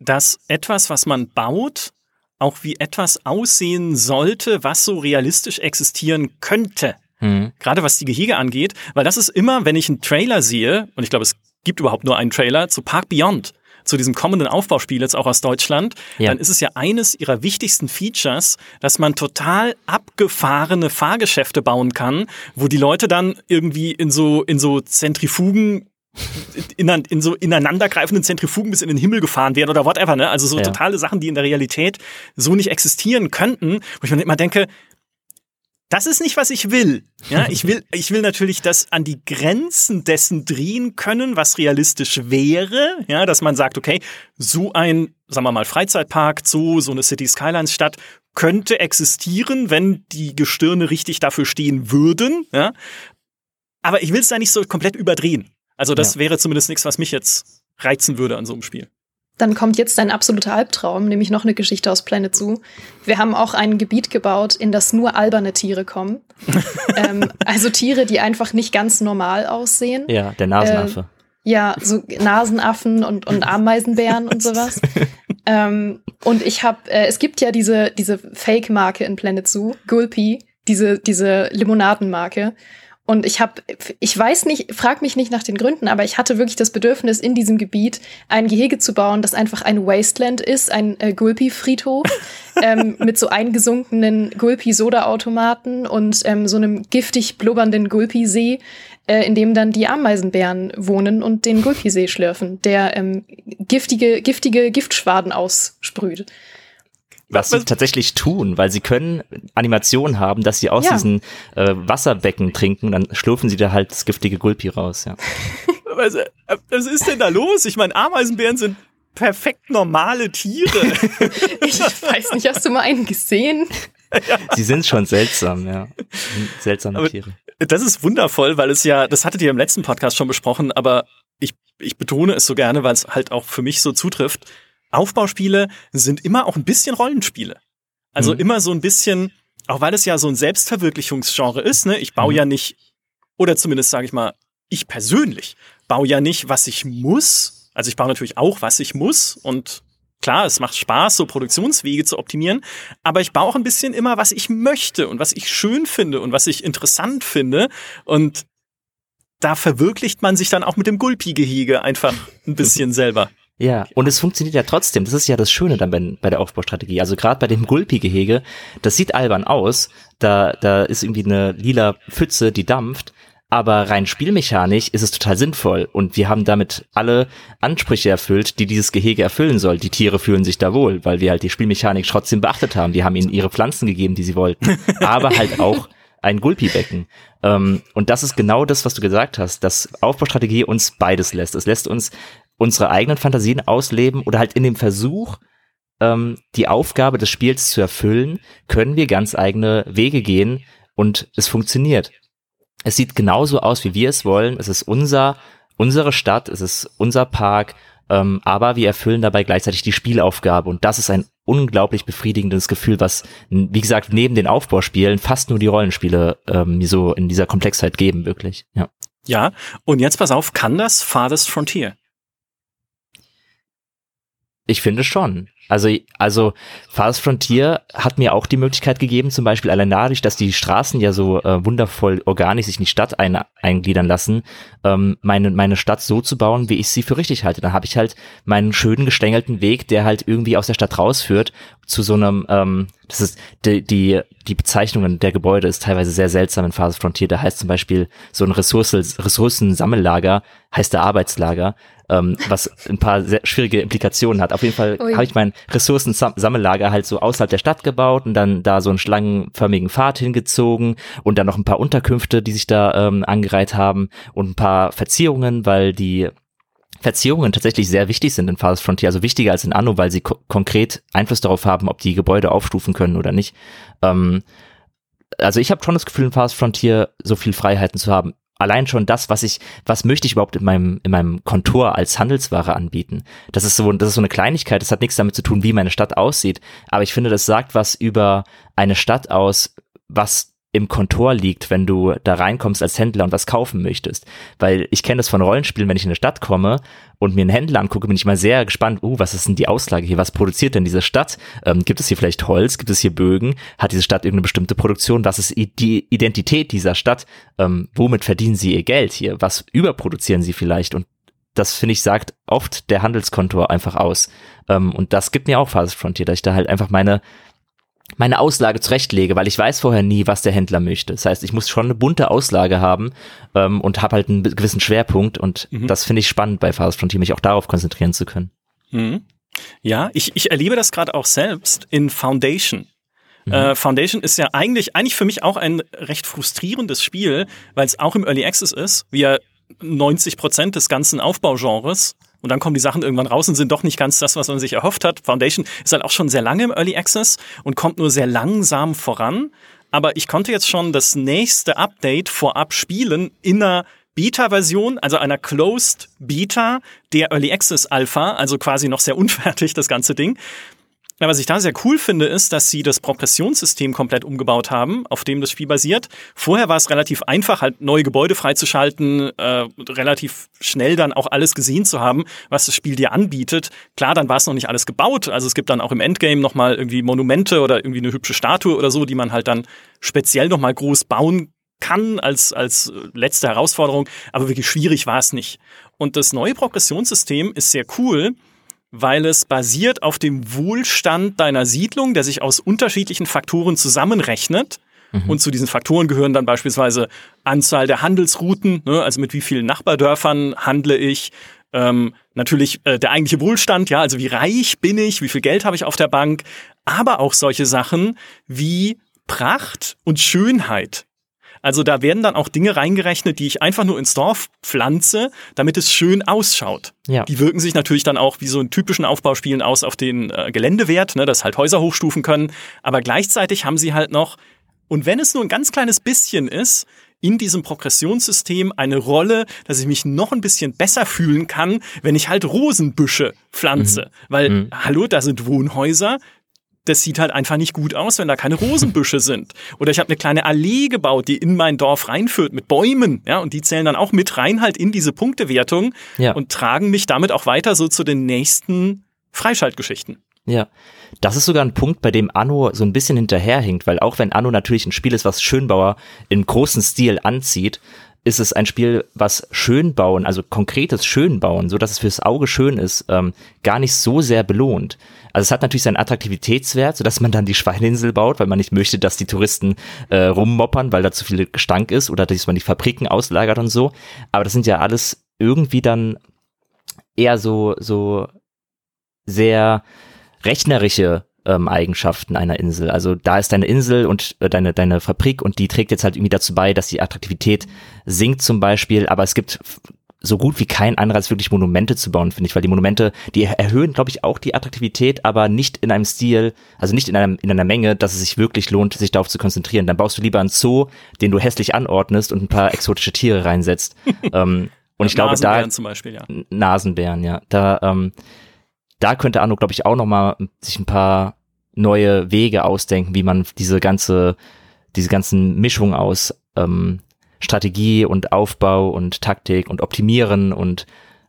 dass etwas, was man baut, auch wie etwas aussehen sollte, was so realistisch existieren könnte. Mhm. Gerade was die Gehege angeht, weil das ist immer, wenn ich einen Trailer sehe, und ich glaube, es gibt überhaupt nur einen Trailer zu Park Beyond, zu diesem kommenden Aufbauspiel jetzt auch aus Deutschland, ja. dann ist es ja eines ihrer wichtigsten Features, dass man total abgefahrene Fahrgeschäfte bauen kann, wo die Leute dann irgendwie in so, in so Zentrifugen in, in, so ineinandergreifenden Zentrifugen bis in den Himmel gefahren werden oder whatever, ne? Also so ja. totale Sachen, die in der Realität so nicht existieren könnten, wo ich mir immer denke, das ist nicht, was ich will. Ja, ich will, ich will natürlich das an die Grenzen dessen drehen können, was realistisch wäre. Ja, dass man sagt, okay, so ein, sagen wir mal, Freizeitpark, so, so eine City Skylines Stadt könnte existieren, wenn die Gestirne richtig dafür stehen würden. Ja, aber ich will es da nicht so komplett überdrehen. Also das ja. wäre zumindest nichts, was mich jetzt reizen würde an so einem Spiel. Dann kommt jetzt ein absoluter Albtraum, nämlich noch eine Geschichte aus Planet Zoo. Wir haben auch ein Gebiet gebaut, in das nur alberne Tiere kommen. ähm, also Tiere, die einfach nicht ganz normal aussehen. Ja, der Nasenaffe. Äh, ja, so Nasenaffen und, und Ameisenbären und sowas. ähm, und ich habe, äh, es gibt ja diese, diese Fake-Marke in Planet Zoo, Gulpi, diese, diese Limonadenmarke. Und ich habe, ich weiß nicht, frag mich nicht nach den Gründen, aber ich hatte wirklich das Bedürfnis, in diesem Gebiet ein Gehege zu bauen, das einfach ein Wasteland ist, ein äh, Gulpi-Friedhof ähm, mit so eingesunkenen Gulpi-Soda-Automaten und ähm, so einem giftig blubbernden Gulpi-See, äh, in dem dann die Ameisenbären wohnen und den Gulpi-See schlürfen, der ähm, giftige, giftige Giftschwaden aussprüht was sie tatsächlich tun, weil sie können Animationen haben, dass sie aus ja. diesen äh, Wasserbecken trinken, dann schlurfen sie da halt das giftige Gulpi raus, ja. was, äh, was ist denn da los? Ich meine, Ameisenbären sind perfekt normale Tiere. ich weiß nicht, hast du mal einen gesehen? Ja. Sie sind schon seltsam, ja. Seltsame aber Tiere. Das ist wundervoll, weil es ja, das hattet ihr im letzten Podcast schon besprochen, aber ich, ich betone es so gerne, weil es halt auch für mich so zutrifft. Aufbauspiele sind immer auch ein bisschen Rollenspiele. Also mhm. immer so ein bisschen, auch weil es ja so ein Selbstverwirklichungsgenre ist, ne? Ich baue mhm. ja nicht, oder zumindest sage ich mal, ich persönlich baue ja nicht, was ich muss. Also ich baue natürlich auch, was ich muss und klar, es macht Spaß, so Produktionswege zu optimieren, aber ich baue auch ein bisschen immer, was ich möchte und was ich schön finde und was ich interessant finde und da verwirklicht man sich dann auch mit dem Gulpi-Gehege einfach ein bisschen selber. Ja, und es funktioniert ja trotzdem. Das ist ja das Schöne dann bei, bei der Aufbaustrategie. Also gerade bei dem Gulpi-Gehege, das sieht albern aus. Da, da ist irgendwie eine lila Pfütze, die dampft. Aber rein spielmechanisch ist es total sinnvoll. Und wir haben damit alle Ansprüche erfüllt, die dieses Gehege erfüllen soll. Die Tiere fühlen sich da wohl, weil wir halt die Spielmechanik trotzdem beachtet haben. Wir haben ihnen ihre Pflanzen gegeben, die sie wollten. Aber halt auch ein Gulpi-Becken. Ähm, und das ist genau das, was du gesagt hast, dass Aufbaustrategie uns beides lässt. Es lässt uns unsere eigenen Fantasien ausleben oder halt in dem Versuch, ähm, die Aufgabe des Spiels zu erfüllen, können wir ganz eigene Wege gehen und es funktioniert. Es sieht genauso aus, wie wir es wollen. Es ist unser, unsere Stadt, es ist unser Park. ähm, aber wir erfüllen dabei gleichzeitig die Spielaufgabe und das ist ein unglaublich befriedigendes Gefühl, was, wie gesagt, neben den Aufbauspielen fast nur die Rollenspiele ähm, so in dieser Komplexheit geben, wirklich. Ja. Ja, und jetzt pass auf, kann das Farthest Frontier? Ich finde schon. Also, also Fast Frontier hat mir auch die Möglichkeit gegeben, zum Beispiel allein dadurch, dass die Straßen ja so äh, wundervoll organisch sich in die Stadt ein, eingliedern lassen, ähm, meine, meine Stadt so zu bauen, wie ich sie für richtig halte. Dann habe ich halt meinen schönen gestängelten Weg, der halt irgendwie aus der Stadt rausführt, zu so einem, ähm, das ist die, die, die Bezeichnungen der Gebäude ist teilweise sehr seltsam in Phase Frontier. Da heißt zum Beispiel so ein Ressourcen, Ressourcensammellager, heißt der Arbeitslager ähm, was ein paar sehr schwierige Implikationen hat. Auf jeden Fall habe ich mein Ressourcensammellager halt so außerhalb der Stadt gebaut und dann da so einen schlangenförmigen Pfad hingezogen und dann noch ein paar Unterkünfte, die sich da ähm, angereiht haben und ein paar Verzierungen, weil die Verzierungen tatsächlich sehr wichtig sind in Phased Frontier, also wichtiger als in Anno, weil sie ko konkret Einfluss darauf haben, ob die Gebäude aufstufen können oder nicht. Ähm, also ich habe schon das Gefühl, in Fast Frontier so viel Freiheiten zu haben allein schon das, was ich, was möchte ich überhaupt in meinem, in meinem Kontor als Handelsware anbieten? Das ist so, das ist so eine Kleinigkeit, das hat nichts damit zu tun, wie meine Stadt aussieht. Aber ich finde, das sagt was über eine Stadt aus, was im Kontor liegt, wenn du da reinkommst als Händler und was kaufen möchtest. Weil ich kenne das von Rollenspielen, wenn ich in eine Stadt komme und mir einen Händler angucke, bin ich mal sehr gespannt, uh, was ist denn die Auslage hier? Was produziert denn diese Stadt? Ähm, gibt es hier vielleicht Holz? Gibt es hier Bögen? Hat diese Stadt irgendeine bestimmte Produktion? Was ist die Identität dieser Stadt? Ähm, womit verdienen sie ihr Geld hier? Was überproduzieren sie vielleicht? Und das finde ich sagt oft der Handelskontor einfach aus. Ähm, und das gibt mir auch Phase Frontier, dass ich da halt einfach meine meine Auslage zurechtlege, weil ich weiß vorher nie, was der Händler möchte. Das heißt, ich muss schon eine bunte Auslage haben ähm, und habe halt einen gewissen Schwerpunkt und mhm. das finde ich spannend bei Fast Frontier, mich auch darauf konzentrieren zu können. Mhm. Ja, ich, ich erlebe das gerade auch selbst in Foundation. Mhm. Äh, Foundation ist ja eigentlich, eigentlich für mich auch ein recht frustrierendes Spiel, weil es auch im Early Access ist, wie ja 90 Prozent des ganzen Aufbaugenres und dann kommen die Sachen irgendwann raus und sind doch nicht ganz das, was man sich erhofft hat. Foundation ist halt auch schon sehr lange im Early Access und kommt nur sehr langsam voran. Aber ich konnte jetzt schon das nächste Update vorab spielen in einer Beta-Version, also einer Closed Beta der Early Access Alpha, also quasi noch sehr unfertig das ganze Ding. Ja, was ich da sehr cool finde, ist, dass sie das Progressionssystem komplett umgebaut haben, auf dem das Spiel basiert. Vorher war es relativ einfach, halt neue Gebäude freizuschalten, äh, relativ schnell dann auch alles gesehen zu haben, was das Spiel dir anbietet. Klar, dann war es noch nicht alles gebaut. Also es gibt dann auch im Endgame nochmal irgendwie Monumente oder irgendwie eine hübsche Statue oder so, die man halt dann speziell nochmal groß bauen kann als, als letzte Herausforderung. Aber wirklich schwierig war es nicht. Und das neue Progressionssystem ist sehr cool weil es basiert auf dem Wohlstand deiner Siedlung, der sich aus unterschiedlichen Faktoren zusammenrechnet. Mhm. Und zu diesen Faktoren gehören dann beispielsweise Anzahl der Handelsrouten, ne, also mit wie vielen Nachbardörfern handle ich, ähm, natürlich äh, der eigentliche Wohlstand, ja, also wie reich bin ich, wie viel Geld habe ich auf der Bank, aber auch solche Sachen wie Pracht und Schönheit. Also da werden dann auch Dinge reingerechnet, die ich einfach nur ins Dorf pflanze, damit es schön ausschaut. Ja. Die wirken sich natürlich dann auch wie so in typischen Aufbauspielen aus auf den äh, Geländewert, ne, dass halt Häuser hochstufen können. Aber gleichzeitig haben sie halt noch, und wenn es nur ein ganz kleines bisschen ist, in diesem Progressionssystem eine Rolle, dass ich mich noch ein bisschen besser fühlen kann, wenn ich halt Rosenbüsche pflanze. Mhm. Weil, mhm. hallo, da sind Wohnhäuser, das sieht halt einfach nicht gut aus, wenn da keine Rosenbüsche sind. Oder ich habe eine kleine Allee gebaut, die in mein Dorf reinführt mit Bäumen, ja, und die zählen dann auch mit rein halt in diese Punktewertung ja. und tragen mich damit auch weiter so zu den nächsten Freischaltgeschichten. Ja, das ist sogar ein Punkt, bei dem Anno so ein bisschen hinterherhinkt, weil auch wenn Anno natürlich ein Spiel ist, was Schönbauer im großen Stil anzieht, ist es ein Spiel, was Schönbauen, also konkretes Schönbauen, so dass es fürs Auge schön ist, ähm, gar nicht so sehr belohnt. Also es hat natürlich seinen Attraktivitätswert, sodass man dann die Schweineinsel baut, weil man nicht möchte, dass die Touristen äh, rummoppern, weil da zu viel Gestank ist oder dass man die Fabriken auslagert und so. Aber das sind ja alles irgendwie dann eher so, so sehr rechnerische ähm, Eigenschaften einer Insel. Also da ist deine Insel und äh, deine, deine Fabrik und die trägt jetzt halt irgendwie dazu bei, dass die Attraktivität sinkt zum Beispiel, aber es gibt so gut wie kein Anreiz, wirklich Monumente zu bauen, finde ich, weil die Monumente, die erhöhen, glaube ich, auch die Attraktivität, aber nicht in einem Stil, also nicht in, einem, in einer Menge, dass es sich wirklich lohnt, sich darauf zu konzentrieren. Dann baust du lieber einen Zoo, den du hässlich anordnest und ein paar exotische Tiere reinsetzt. ähm, Und ich glaube, da zum Beispiel, ja. Nasenbären, ja. Da, ähm, da könnte Anno, glaube ich, auch noch mal sich ein paar neue Wege ausdenken, wie man diese ganze, diese ganzen Mischungen aus ähm, Strategie und Aufbau und Taktik und Optimieren und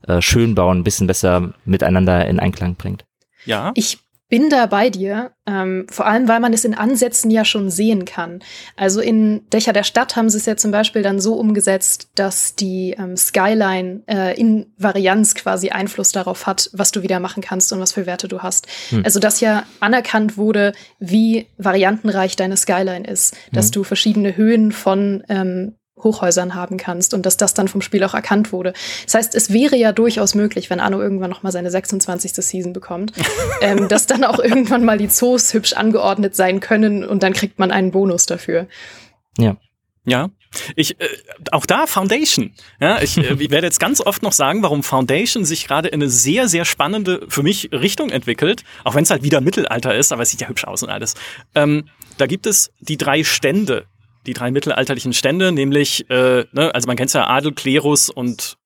äh, Schönbauen ein bisschen besser miteinander in Einklang bringt. Ja. Ich bin da bei dir, ähm, vor allem weil man es in Ansätzen ja schon sehen kann. Also in Dächer der Stadt haben sie es ja zum Beispiel dann so umgesetzt, dass die ähm, Skyline äh, in Varianz quasi Einfluss darauf hat, was du wieder machen kannst und was für Werte du hast. Hm. Also dass ja anerkannt wurde, wie variantenreich deine Skyline ist, dass hm. du verschiedene Höhen von ähm, Hochhäusern haben kannst und dass das dann vom Spiel auch erkannt wurde. Das heißt, es wäre ja durchaus möglich, wenn Anno irgendwann noch mal seine 26. Season bekommt, ähm, dass dann auch irgendwann mal die Zoos hübsch angeordnet sein können und dann kriegt man einen Bonus dafür. Ja. Ja, ich äh, auch da Foundation. Ja, ich, äh, ich werde jetzt ganz oft noch sagen, warum Foundation sich gerade in eine sehr sehr spannende für mich Richtung entwickelt, auch wenn es halt wieder Mittelalter ist, aber es sieht ja hübsch aus und alles. Ähm, da gibt es die drei Stände die drei mittelalterlichen Stände, nämlich, äh, ne, also man kennt ja Adel, Klerus und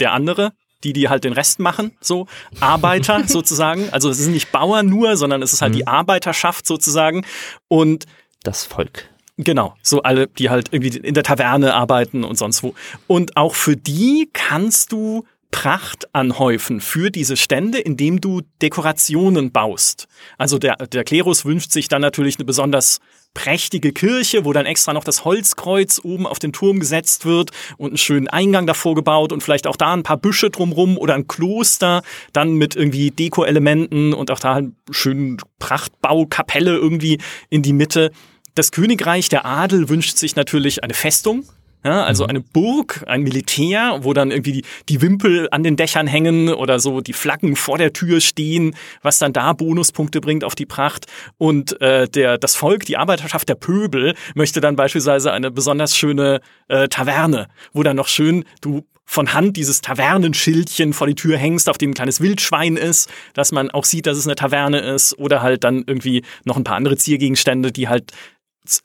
der andere, die, die halt den Rest machen, so Arbeiter sozusagen. Also es sind nicht Bauern nur, sondern es ist halt mhm. die Arbeiterschaft sozusagen und das Volk. Genau, so alle, die halt irgendwie in der Taverne arbeiten und sonst wo. Und auch für die kannst du Pracht anhäufen für diese Stände, indem du Dekorationen baust. Also der, der Klerus wünscht sich dann natürlich eine besonders prächtige Kirche, wo dann extra noch das Holzkreuz oben auf den Turm gesetzt wird und einen schönen Eingang davor gebaut und vielleicht auch da ein paar Büsche drumrum oder ein Kloster, dann mit irgendwie Deko-Elementen und auch da einen schönen Prachtbaukapelle irgendwie in die Mitte. Das Königreich der Adel wünscht sich natürlich eine Festung, ja, also mhm. eine Burg, ein Militär, wo dann irgendwie die, die Wimpel an den Dächern hängen oder so die Flaggen vor der Tür stehen, was dann da Bonuspunkte bringt auf die Pracht. Und äh, der, das Volk, die Arbeiterschaft der Pöbel, möchte dann beispielsweise eine besonders schöne äh, Taverne, wo dann noch schön du von Hand dieses Tavernenschildchen vor die Tür hängst, auf dem ein kleines Wildschwein ist, dass man auch sieht, dass es eine Taverne ist oder halt dann irgendwie noch ein paar andere Ziergegenstände, die halt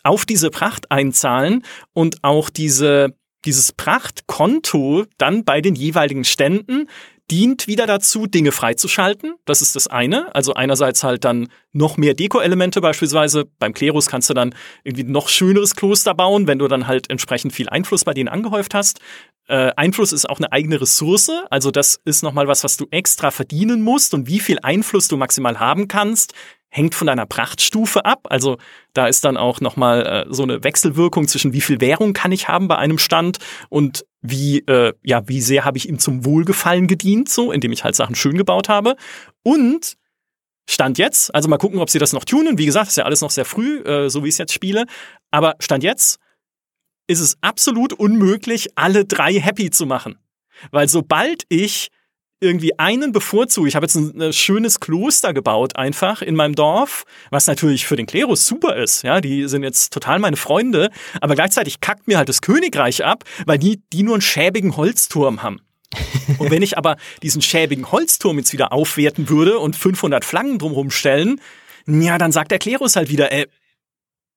auf diese Pracht einzahlen und auch diese, dieses Prachtkonto dann bei den jeweiligen Ständen dient wieder dazu, Dinge freizuschalten. Das ist das eine. Also einerseits halt dann noch mehr Deko-Elemente beispielsweise. Beim Klerus kannst du dann irgendwie noch schöneres Kloster bauen, wenn du dann halt entsprechend viel Einfluss bei denen angehäuft hast. Äh, Einfluss ist auch eine eigene Ressource. Also das ist nochmal was, was du extra verdienen musst und wie viel Einfluss du maximal haben kannst, hängt von deiner Prachtstufe ab. Also da ist dann auch nochmal äh, so eine Wechselwirkung zwischen wie viel Währung kann ich haben bei einem Stand und wie, äh, ja, wie sehr habe ich ihm zum Wohlgefallen gedient, so, indem ich halt Sachen schön gebaut habe. Und Stand jetzt, also mal gucken, ob sie das noch tunen. Wie gesagt, ist ja alles noch sehr früh, äh, so wie ich es jetzt spiele. Aber Stand jetzt ist es absolut unmöglich, alle drei happy zu machen. Weil sobald ich irgendwie einen bevorzuge. Ich habe jetzt ein, ein, schönes Kloster gebaut einfach in meinem Dorf, was natürlich für den Klerus super ist. Ja, die sind jetzt total meine Freunde, aber gleichzeitig kackt mir halt das Königreich ab, weil die die nur einen schäbigen Holzturm haben. und wenn ich aber diesen schäbigen Holzturm jetzt wieder aufwerten würde und 500 Flaggen drumherum stellen, ja, dann sagt der Klerus halt wieder, äh,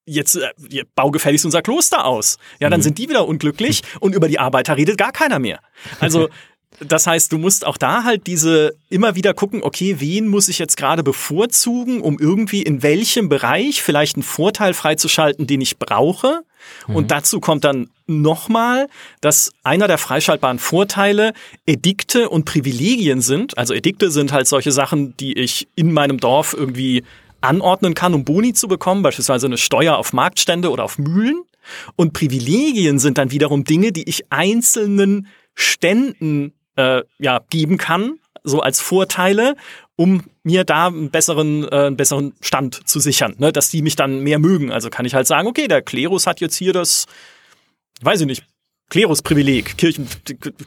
jetzt äh, bau gefälligst unser Kloster aus. Ja, dann mhm. sind die wieder unglücklich und über die Arbeiter redet gar keiner mehr. Also das heißt, du musst auch da halt diese immer wieder gucken, okay, wen muss ich jetzt gerade bevorzugen, um irgendwie in welchem Bereich vielleicht einen Vorteil freizuschalten, den ich brauche. Mhm. Und dazu kommt dann nochmal, dass einer der freischaltbaren Vorteile Edikte und Privilegien sind. Also Edikte sind halt solche Sachen, die ich in meinem Dorf irgendwie anordnen kann, um Boni zu bekommen, beispielsweise eine Steuer auf Marktstände oder auf Mühlen. Und Privilegien sind dann wiederum Dinge, die ich einzelnen Ständen äh, ja, geben kann, so als Vorteile, um mir da einen besseren, äh, einen besseren Stand zu sichern, ne? dass die mich dann mehr mögen. Also kann ich halt sagen, okay, der Klerus hat jetzt hier das, weiß ich nicht, Klerusprivileg, Kirchen,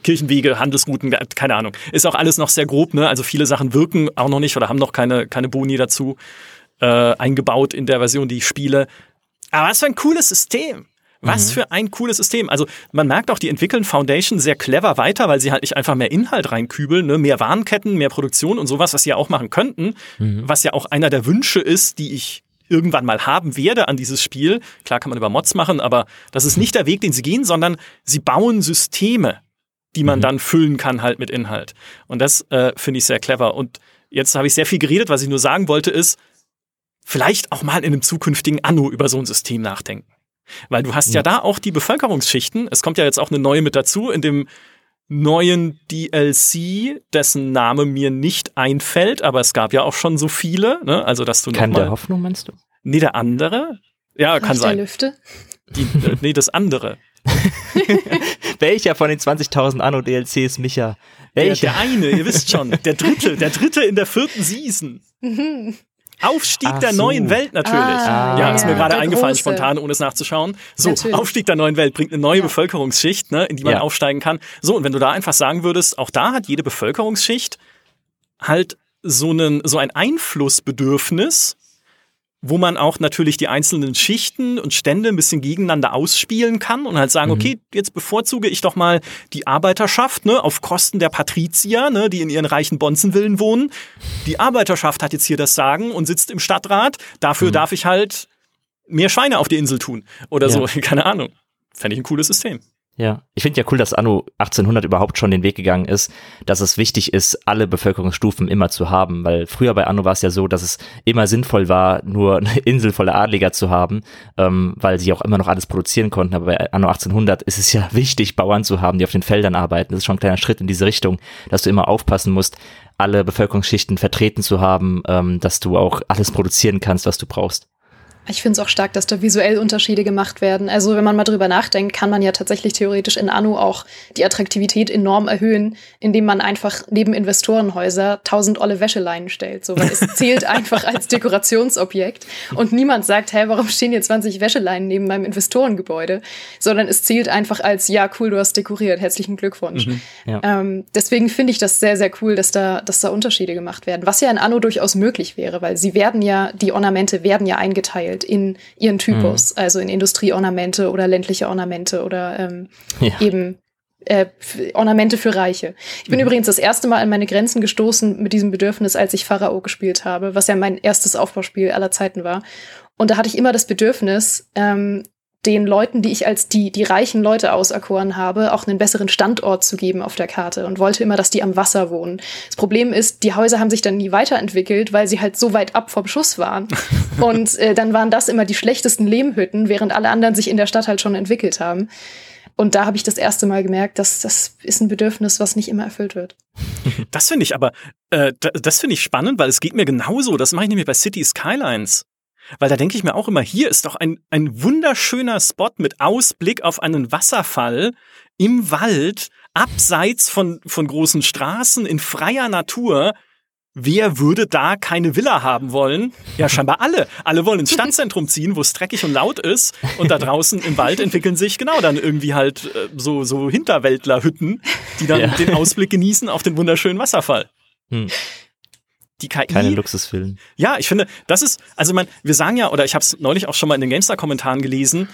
Kirchenwege, Handelsrouten, keine Ahnung. Ist auch alles noch sehr grob, ne? Also viele Sachen wirken auch noch nicht oder haben noch keine, keine Boni dazu äh, eingebaut in der Version, die ich spiele. Aber was für ein cooles System. Was mhm. für ein cooles System. Also man merkt auch, die entwickeln Foundation sehr clever weiter, weil sie halt nicht einfach mehr Inhalt reinkübeln, ne? mehr Warenketten, mehr Produktion und sowas, was sie ja auch machen könnten, mhm. was ja auch einer der Wünsche ist, die ich irgendwann mal haben werde an dieses Spiel. Klar kann man über Mods machen, aber das ist nicht der Weg, den sie gehen, sondern sie bauen Systeme die man mhm. dann füllen kann halt mit Inhalt. Und das äh, finde ich sehr clever. Und jetzt habe ich sehr viel geredet. Was ich nur sagen wollte ist, vielleicht auch mal in einem zukünftigen Anno über so ein System nachdenken. Weil du hast ja. ja da auch die Bevölkerungsschichten. Es kommt ja jetzt auch eine neue mit dazu in dem neuen DLC, dessen Name mir nicht einfällt, aber es gab ja auch schon so viele, ne? Also dass du mal, der Hoffnung meinst du? Nee, der andere? Ja, kann sein. Lüfte? Die, äh, nee, das andere. Welcher von den 20.000 Anno-DLCs, Micha? Welcher? Der, der eine, ihr wisst schon. Der dritte, der dritte in der vierten Season. Aufstieg Ach der so. neuen Welt natürlich. Ah, ja, ist mir gerade eingefallen, große. spontan, ohne es nachzuschauen. So, natürlich. Aufstieg der neuen Welt bringt eine neue ja. Bevölkerungsschicht, ne, in die man ja. aufsteigen kann. So, und wenn du da einfach sagen würdest, auch da hat jede Bevölkerungsschicht halt so, einen, so ein Einflussbedürfnis wo man auch natürlich die einzelnen Schichten und Stände ein bisschen gegeneinander ausspielen kann und halt sagen, mhm. okay, jetzt bevorzuge ich doch mal die Arbeiterschaft, ne, auf Kosten der Patrizier, ne, die in ihren reichen Bonzenvillen wohnen. Die Arbeiterschaft hat jetzt hier das Sagen und sitzt im Stadtrat. Dafür mhm. darf ich halt mehr Schweine auf die Insel tun oder ja. so, keine Ahnung. Fände ich ein cooles System. Ja, ich finde ja cool, dass Anno 1800 überhaupt schon den Weg gegangen ist, dass es wichtig ist, alle Bevölkerungsstufen immer zu haben, weil früher bei Anno war es ja so, dass es immer sinnvoll war, nur eine Insel voller Adliger zu haben, ähm, weil sie auch immer noch alles produzieren konnten. Aber bei Anno 1800 ist es ja wichtig, Bauern zu haben, die auf den Feldern arbeiten. Das ist schon ein kleiner Schritt in diese Richtung, dass du immer aufpassen musst, alle Bevölkerungsschichten vertreten zu haben, ähm, dass du auch alles produzieren kannst, was du brauchst. Ich finde es auch stark, dass da visuell Unterschiede gemacht werden. Also wenn man mal drüber nachdenkt, kann man ja tatsächlich theoretisch in Anno auch die Attraktivität enorm erhöhen, indem man einfach neben Investorenhäuser tausend olle Wäscheleinen stellt. So, weil es zählt einfach als Dekorationsobjekt und niemand sagt, hey, warum stehen hier 20 Wäscheleinen neben meinem Investorengebäude? Sondern es zählt einfach als, ja, cool, du hast dekoriert, herzlichen Glückwunsch. Mhm, ja. ähm, deswegen finde ich das sehr, sehr cool, dass da, dass da Unterschiede gemacht werden. Was ja in Anno durchaus möglich wäre, weil sie werden ja, die Ornamente werden ja eingeteilt aufgeteilt in ihren Typus, mhm. also in Industrieornamente oder ländliche Ornamente oder ähm, ja. eben äh, Ornamente für Reiche. Ich bin mhm. übrigens das erste Mal an meine Grenzen gestoßen mit diesem Bedürfnis, als ich Pharao gespielt habe, was ja mein erstes Aufbauspiel aller Zeiten war. Und da hatte ich immer das Bedürfnis, ähm, den Leuten, die ich als die, die reichen Leute auserkoren habe, auch einen besseren Standort zu geben auf der Karte und wollte immer, dass die am Wasser wohnen. Das Problem ist, die Häuser haben sich dann nie weiterentwickelt, weil sie halt so weit ab vom Schuss waren. und äh, dann waren das immer die schlechtesten Lehmhütten, während alle anderen sich in der Stadt halt schon entwickelt haben. Und da habe ich das erste Mal gemerkt, dass das ist ein Bedürfnis, was nicht immer erfüllt wird. Das finde ich aber, äh, das finde ich spannend, weil es geht mir genauso. Das mache ich nämlich bei City Skylines. Weil da denke ich mir auch immer, hier ist doch ein, ein wunderschöner Spot mit Ausblick auf einen Wasserfall im Wald, abseits von, von großen Straßen, in freier Natur. Wer würde da keine Villa haben wollen? Ja, scheinbar alle. Alle wollen ins Stadtzentrum ziehen, wo es dreckig und laut ist. Und da draußen im Wald entwickeln sich genau dann irgendwie halt äh, so, so Hinterwäldlerhütten, die dann ja. den Ausblick genießen auf den wunderschönen Wasserfall. Hm die KI. Keine Luxusfilme. Ja, ich finde, das ist, also man, wir sagen ja, oder ich habe es neulich auch schon mal in den GameStar-Kommentaren gelesen,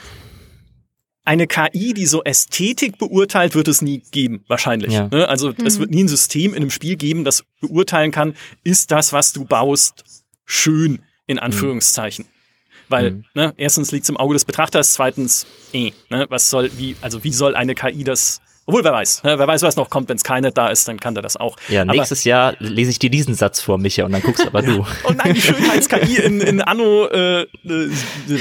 eine KI, die so Ästhetik beurteilt, wird es nie geben, wahrscheinlich. Ja. Ne? Also mhm. es wird nie ein System in einem Spiel geben, das beurteilen kann, ist das, was du baust, schön, in mhm. Anführungszeichen. Mhm. Weil, mhm. ne, erstens liegt es im Auge des Betrachters, zweitens, eh, ne, was soll, wie, also wie soll eine KI das obwohl, wer weiß. Ne? Wer weiß, was noch kommt. Wenn es keine da ist, dann kann der das auch. Ja, nächstes aber, Jahr lese ich dir diesen Satz vor, Micha, und dann guckst aber du. oh nein, die Schönheits-KI in, in Anno, äh, äh,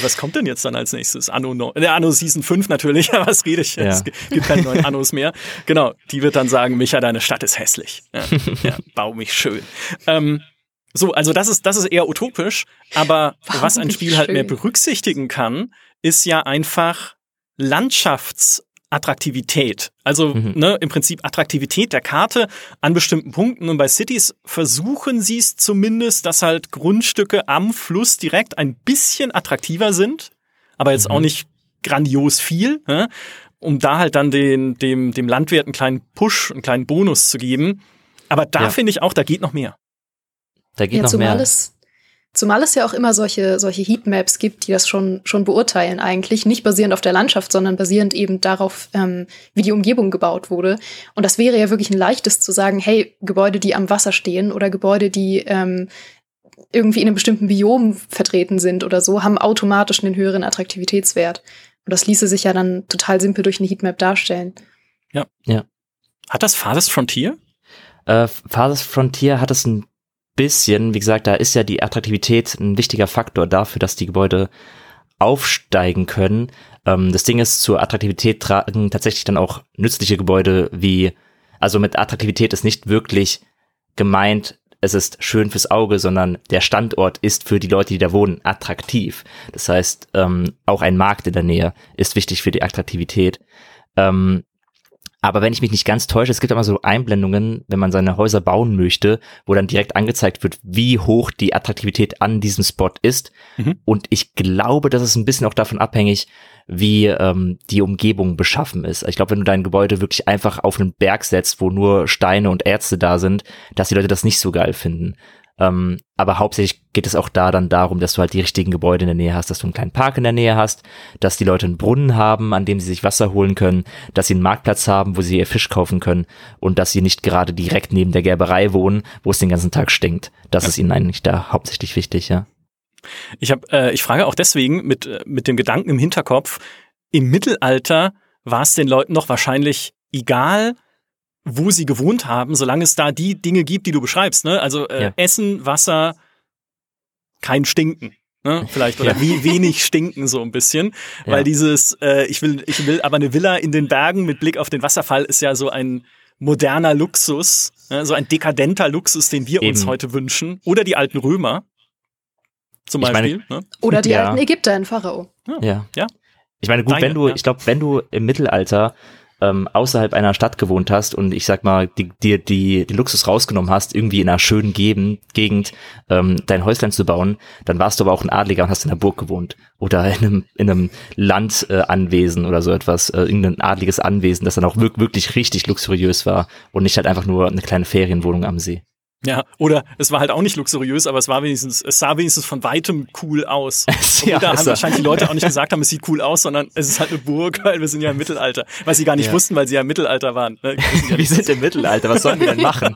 was kommt denn jetzt dann als nächstes? Anno, no, äh, Anno Season 5 natürlich, aber was rede ich? Ja. Es gibt keine neuen Annos mehr. Genau, die wird dann sagen, Micha, deine Stadt ist hässlich. Ja, ja bau mich schön. Ähm, so, also das ist, das ist eher utopisch, aber Warum was ein Spiel schön. halt mehr berücksichtigen kann, ist ja einfach Landschafts- Attraktivität. Also mhm. ne, im Prinzip Attraktivität der Karte an bestimmten Punkten. Und bei Cities versuchen sie es zumindest, dass halt Grundstücke am Fluss direkt ein bisschen attraktiver sind, aber jetzt mhm. auch nicht grandios viel, ne, um da halt dann den, dem, dem Landwirt einen kleinen Push, einen kleinen Bonus zu geben. Aber da ja. finde ich auch, da geht noch mehr. Da geht ja, noch mehr. Es Zumal es ja auch immer solche, solche Heatmaps gibt, die das schon, schon beurteilen eigentlich. Nicht basierend auf der Landschaft, sondern basierend eben darauf, ähm, wie die Umgebung gebaut wurde. Und das wäre ja wirklich ein leichtes zu sagen, hey, Gebäude, die am Wasser stehen oder Gebäude, die ähm, irgendwie in einem bestimmten Biom vertreten sind oder so, haben automatisch einen höheren Attraktivitätswert. Und das ließe sich ja dann total simpel durch eine Heatmap darstellen. Ja. Ja. Hat das Farthest Frontier? Äh, Farthest Frontier hat es ein bisschen, wie gesagt, da ist ja die Attraktivität ein wichtiger Faktor dafür, dass die Gebäude aufsteigen können. Ähm, das Ding ist, zur Attraktivität tragen tatsächlich dann auch nützliche Gebäude wie, also mit Attraktivität ist nicht wirklich gemeint, es ist schön fürs Auge, sondern der Standort ist für die Leute, die da wohnen, attraktiv. Das heißt, ähm, auch ein Markt in der Nähe ist wichtig für die Attraktivität. Ähm, aber wenn ich mich nicht ganz täusche, es gibt immer so Einblendungen, wenn man seine Häuser bauen möchte, wo dann direkt angezeigt wird, wie hoch die Attraktivität an diesem Spot ist. Mhm. Und ich glaube, das ist ein bisschen auch davon abhängig, wie ähm, die Umgebung beschaffen ist. Ich glaube, wenn du dein Gebäude wirklich einfach auf einen Berg setzt, wo nur Steine und Ärzte da sind, dass die Leute das nicht so geil finden. Ähm, aber hauptsächlich geht es auch da dann darum, dass du halt die richtigen Gebäude in der Nähe hast, dass du einen kleinen Park in der Nähe hast, dass die Leute einen Brunnen haben, an dem sie sich Wasser holen können, dass sie einen Marktplatz haben, wo sie ihr Fisch kaufen können und dass sie nicht gerade direkt neben der Gerberei wohnen, wo es den ganzen Tag stinkt. Das ja. ist ihnen eigentlich da hauptsächlich wichtig, ja. Ich habe, äh, ich frage auch deswegen mit äh, mit dem Gedanken im Hinterkopf: Im Mittelalter war es den Leuten noch wahrscheinlich egal, wo sie gewohnt haben, solange es da die Dinge gibt, die du beschreibst. Ne? Also äh, ja. Essen, Wasser, kein Stinken. Ne? Vielleicht oder ja. wie wenig stinken so ein bisschen, ja. weil dieses äh, ich will ich will aber eine Villa in den Bergen mit Blick auf den Wasserfall ist ja so ein moderner Luxus, ne? so ein dekadenter Luxus, den wir Eben. uns heute wünschen oder die alten Römer zum ich Beispiel. Meine, ne? Oder die alten Ägypter in Pharao. Ja. ja. Ich meine, gut, Deine, wenn du, ich glaube, wenn du im Mittelalter ähm, außerhalb einer Stadt gewohnt hast und ich sag mal, dir die, die, die Luxus rausgenommen hast, irgendwie in einer schönen Gegend, Gegend ähm, dein Häuslein zu bauen, dann warst du aber auch ein Adliger und hast in einer Burg gewohnt. Oder in einem, in einem Landanwesen äh, oder so etwas, äh, irgendein adliges Anwesen, das dann auch wirklich richtig luxuriös war und nicht halt einfach nur eine kleine Ferienwohnung am See. Ja, oder es war halt auch nicht luxuriös, aber es war wenigstens, es sah wenigstens von weitem cool aus. ja, da haben wahrscheinlich die Leute auch nicht gesagt haben, es sieht cool aus, sondern es ist halt eine Burg, weil wir sind ja im Mittelalter. Was sie gar nicht ja. wussten, weil sie ja im Mittelalter waren. Ne? Ja wir sind im Mittelalter, was sollen wir denn machen?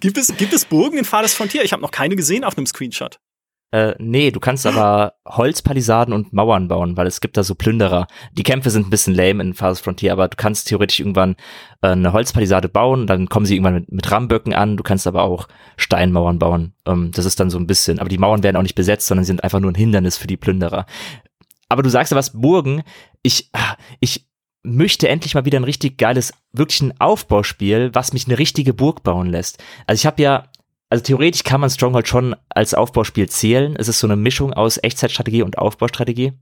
gibt, es, gibt es Burgen in Fades Frontier? Ich habe noch keine gesehen auf einem Screenshot. Äh, nee, du kannst aber Holzpalisaden und Mauern bauen, weil es gibt da so Plünderer. Die Kämpfe sind ein bisschen lame in Phase Frontier, aber du kannst theoretisch irgendwann äh, eine Holzpalisade bauen, dann kommen sie irgendwann mit, mit Ramböcken an, du kannst aber auch Steinmauern bauen. Ähm, das ist dann so ein bisschen, aber die Mauern werden auch nicht besetzt, sondern sind einfach nur ein Hindernis für die Plünderer. Aber du sagst ja was, Burgen, ich, ah, ich möchte endlich mal wieder ein richtig geiles, wirklich ein Aufbauspiel, was mich eine richtige Burg bauen lässt. Also ich habe ja also theoretisch kann man Stronghold schon als Aufbauspiel zählen. Es ist so eine Mischung aus Echtzeitstrategie und Aufbaustrategie.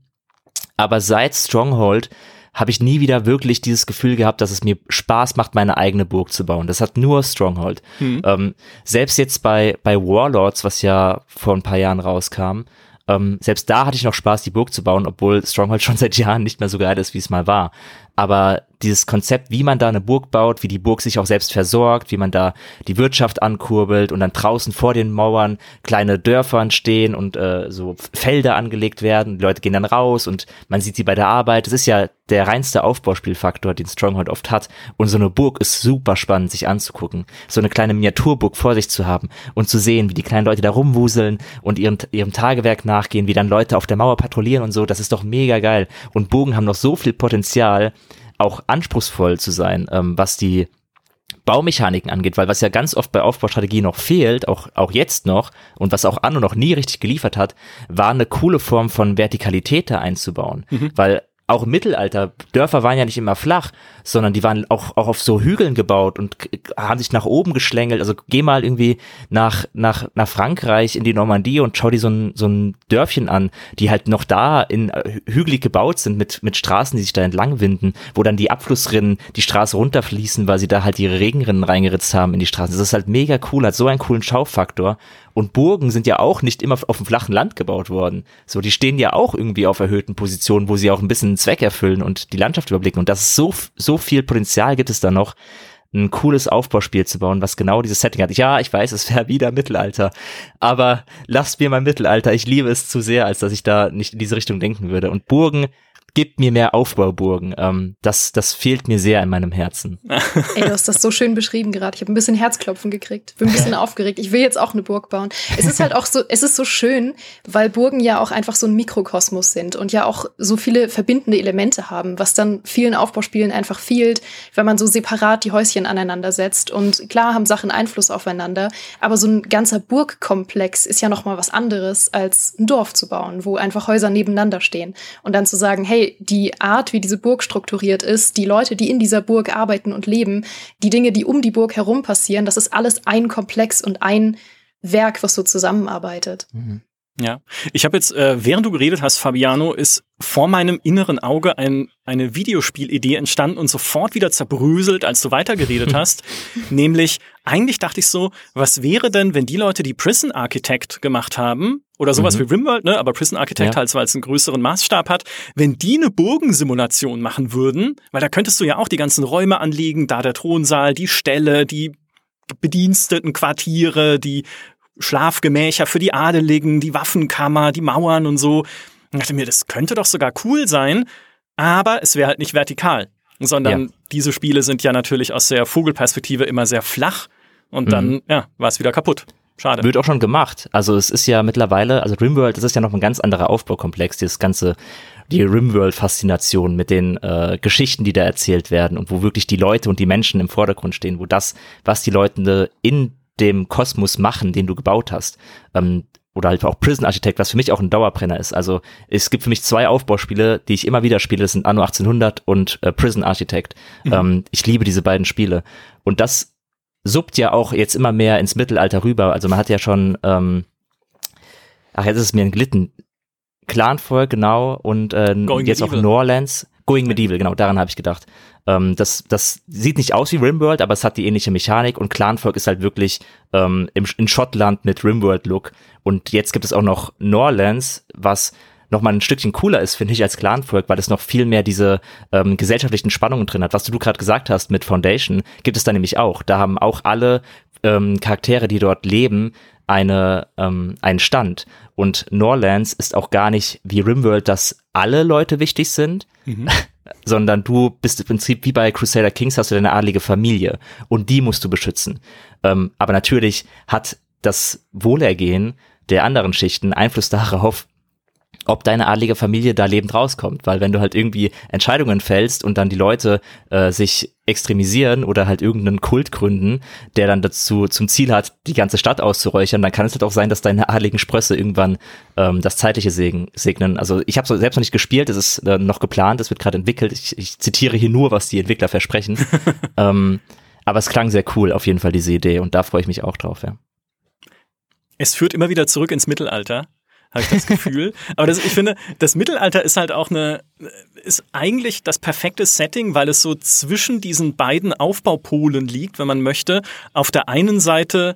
Aber seit Stronghold habe ich nie wieder wirklich dieses Gefühl gehabt, dass es mir Spaß macht, meine eigene Burg zu bauen. Das hat nur Stronghold. Mhm. Ähm, selbst jetzt bei, bei Warlords, was ja vor ein paar Jahren rauskam, ähm, selbst da hatte ich noch Spaß, die Burg zu bauen, obwohl Stronghold schon seit Jahren nicht mehr so geil ist, wie es mal war. Aber dieses Konzept, wie man da eine Burg baut, wie die Burg sich auch selbst versorgt, wie man da die Wirtschaft ankurbelt und dann draußen vor den Mauern kleine Dörfer entstehen und äh, so Felder angelegt werden, die Leute gehen dann raus und man sieht sie bei der Arbeit. Das ist ja der reinste Aufbauspielfaktor, den Stronghold oft hat. Und so eine Burg ist super spannend, sich anzugucken. So eine kleine Miniaturburg vor sich zu haben und zu sehen, wie die kleinen Leute da rumwuseln und ihrem, ihrem Tagewerk nachgehen, wie dann Leute auf der Mauer patrouillieren und so. Das ist doch mega geil. Und Burgen haben noch so viel Potenzial, auch anspruchsvoll zu sein, ähm, was die Baumechaniken angeht, weil was ja ganz oft bei Aufbaustrategie noch fehlt, auch, auch jetzt noch, und was auch Anno noch nie richtig geliefert hat, war eine coole Form von Vertikalität da einzubauen. Mhm. Weil auch im Mittelalter, Dörfer waren ja nicht immer flach, sondern die waren auch, auch auf so Hügeln gebaut und haben sich nach oben geschlängelt. Also geh mal irgendwie nach, nach, nach Frankreich in die Normandie und schau dir so ein, so ein Dörfchen an, die halt noch da in äh, hügelig gebaut sind mit, mit Straßen, die sich da entlang winden, wo dann die Abflussrinnen die Straße runterfließen, weil sie da halt ihre Regenrinnen reingeritzt haben in die Straße. Das ist halt mega cool, hat so einen coolen Schaufaktor. Und Burgen sind ja auch nicht immer auf dem flachen Land gebaut worden. So, die stehen ja auch irgendwie auf erhöhten Positionen, wo sie auch ein bisschen einen Zweck erfüllen und die Landschaft überblicken. Und das ist so, so viel Potenzial gibt es da noch, ein cooles Aufbauspiel zu bauen, was genau dieses Setting hat. Ja, ich weiß, es wäre wieder Mittelalter, aber lasst mir mal Mittelalter. Ich liebe es zu sehr, als dass ich da nicht in diese Richtung denken würde. Und Burgen gib mir mehr Aufbauburgen. Ähm, das, das fehlt mir sehr in meinem Herzen. Ey, du hast das so schön beschrieben gerade. Ich habe ein bisschen Herzklopfen gekriegt. Bin ein bisschen aufgeregt. Ich will jetzt auch eine Burg bauen. Es ist halt auch so, es ist so schön, weil Burgen ja auch einfach so ein Mikrokosmos sind und ja auch so viele verbindende Elemente haben, was dann vielen Aufbauspielen einfach fehlt, wenn man so separat die Häuschen aneinander setzt. Und klar haben Sachen Einfluss aufeinander, aber so ein ganzer Burgkomplex ist ja noch mal was anderes als ein Dorf zu bauen, wo einfach Häuser nebeneinander stehen und dann zu sagen, hey, die Art, wie diese Burg strukturiert ist, die Leute, die in dieser Burg arbeiten und leben, die Dinge, die um die Burg herum passieren, das ist alles ein Komplex und ein Werk, was so zusammenarbeitet. Mhm. Ja, ich habe jetzt, äh, während du geredet hast, Fabiano, ist vor meinem inneren Auge ein, eine Videospielidee entstanden und sofort wieder zerbröselt, als du weitergeredet hast. Nämlich, eigentlich dachte ich so, was wäre denn, wenn die Leute, die Prison Architect gemacht haben, oder sowas mhm. wie Rimworld, ne, aber Prison Architect ja. halt, weil es einen größeren Maßstab hat, wenn die eine Burgensimulation machen würden, weil da könntest du ja auch die ganzen Räume anlegen, da der Thronsaal, die Ställe, die Bedienstetenquartiere, die Schlafgemächer für die Adeligen, die Waffenkammer, die Mauern und so. Ich dachte mir, das könnte doch sogar cool sein, aber es wäre halt nicht vertikal, sondern ja. diese Spiele sind ja natürlich aus der Vogelperspektive immer sehr flach und dann, mhm. ja, war es wieder kaputt. Schade. Wird auch schon gemacht. Also es ist ja mittlerweile, also Rimworld, das ist ja noch ein ganz anderer Aufbaukomplex, dieses ganze, die Rimworld-Faszination mit den äh, Geschichten, die da erzählt werden und wo wirklich die Leute und die Menschen im Vordergrund stehen, wo das, was die Leute in dem Kosmos machen, den du gebaut hast. Ähm, oder halt auch Prison Architect, was für mich auch ein Dauerbrenner ist. Also es gibt für mich zwei Aufbauspiele, die ich immer wieder spiele. Das sind Anno 1800 und äh, Prison Architect. Mhm. Ähm, ich liebe diese beiden Spiele. Und das suppt ja auch jetzt immer mehr ins Mittelalter rüber. Also man hat ja schon, ähm, ach jetzt ist es mir entglitten, Clanvolk, genau, und äh, jetzt auch Norlands. Going Medieval, genau, daran habe ich gedacht. Ähm, das, das sieht nicht aus wie Rimworld, aber es hat die ähnliche Mechanik und Clanfolk ist halt wirklich ähm, im, in Schottland mit Rimworld-Look. Und jetzt gibt es auch noch Norlands, was noch mal ein Stückchen cooler ist, finde ich, als Clanfolk, weil es noch viel mehr diese ähm, gesellschaftlichen Spannungen drin hat. Was du gerade gesagt hast mit Foundation, gibt es da nämlich auch. Da haben auch alle ähm, Charaktere, die dort leben, eine, ähm, einen Stand. Und Norlands ist auch gar nicht wie Rimworld, dass alle Leute wichtig sind, mhm. sondern du bist im Prinzip wie bei Crusader Kings hast du deine adlige Familie und die musst du beschützen. Ähm, aber natürlich hat das Wohlergehen der anderen Schichten Einfluss darauf, ob deine adlige Familie da lebend rauskommt. Weil wenn du halt irgendwie Entscheidungen fällst und dann die Leute äh, sich extremisieren oder halt irgendeinen Kult gründen, der dann dazu zum Ziel hat, die ganze Stadt auszuräuchern, dann kann es halt auch sein, dass deine adligen Sprösse irgendwann ähm, das Zeitliche segen, segnen. Also ich habe selbst noch nicht gespielt, es ist äh, noch geplant, es wird gerade entwickelt. Ich, ich zitiere hier nur, was die Entwickler versprechen. ähm, aber es klang sehr cool, auf jeden Fall diese Idee und da freue ich mich auch drauf, ja. Es führt immer wieder zurück ins Mittelalter habe ich das Gefühl. Aber das, ich finde, das Mittelalter ist halt auch eine, ist eigentlich das perfekte Setting, weil es so zwischen diesen beiden Aufbaupolen liegt, wenn man möchte. Auf der einen Seite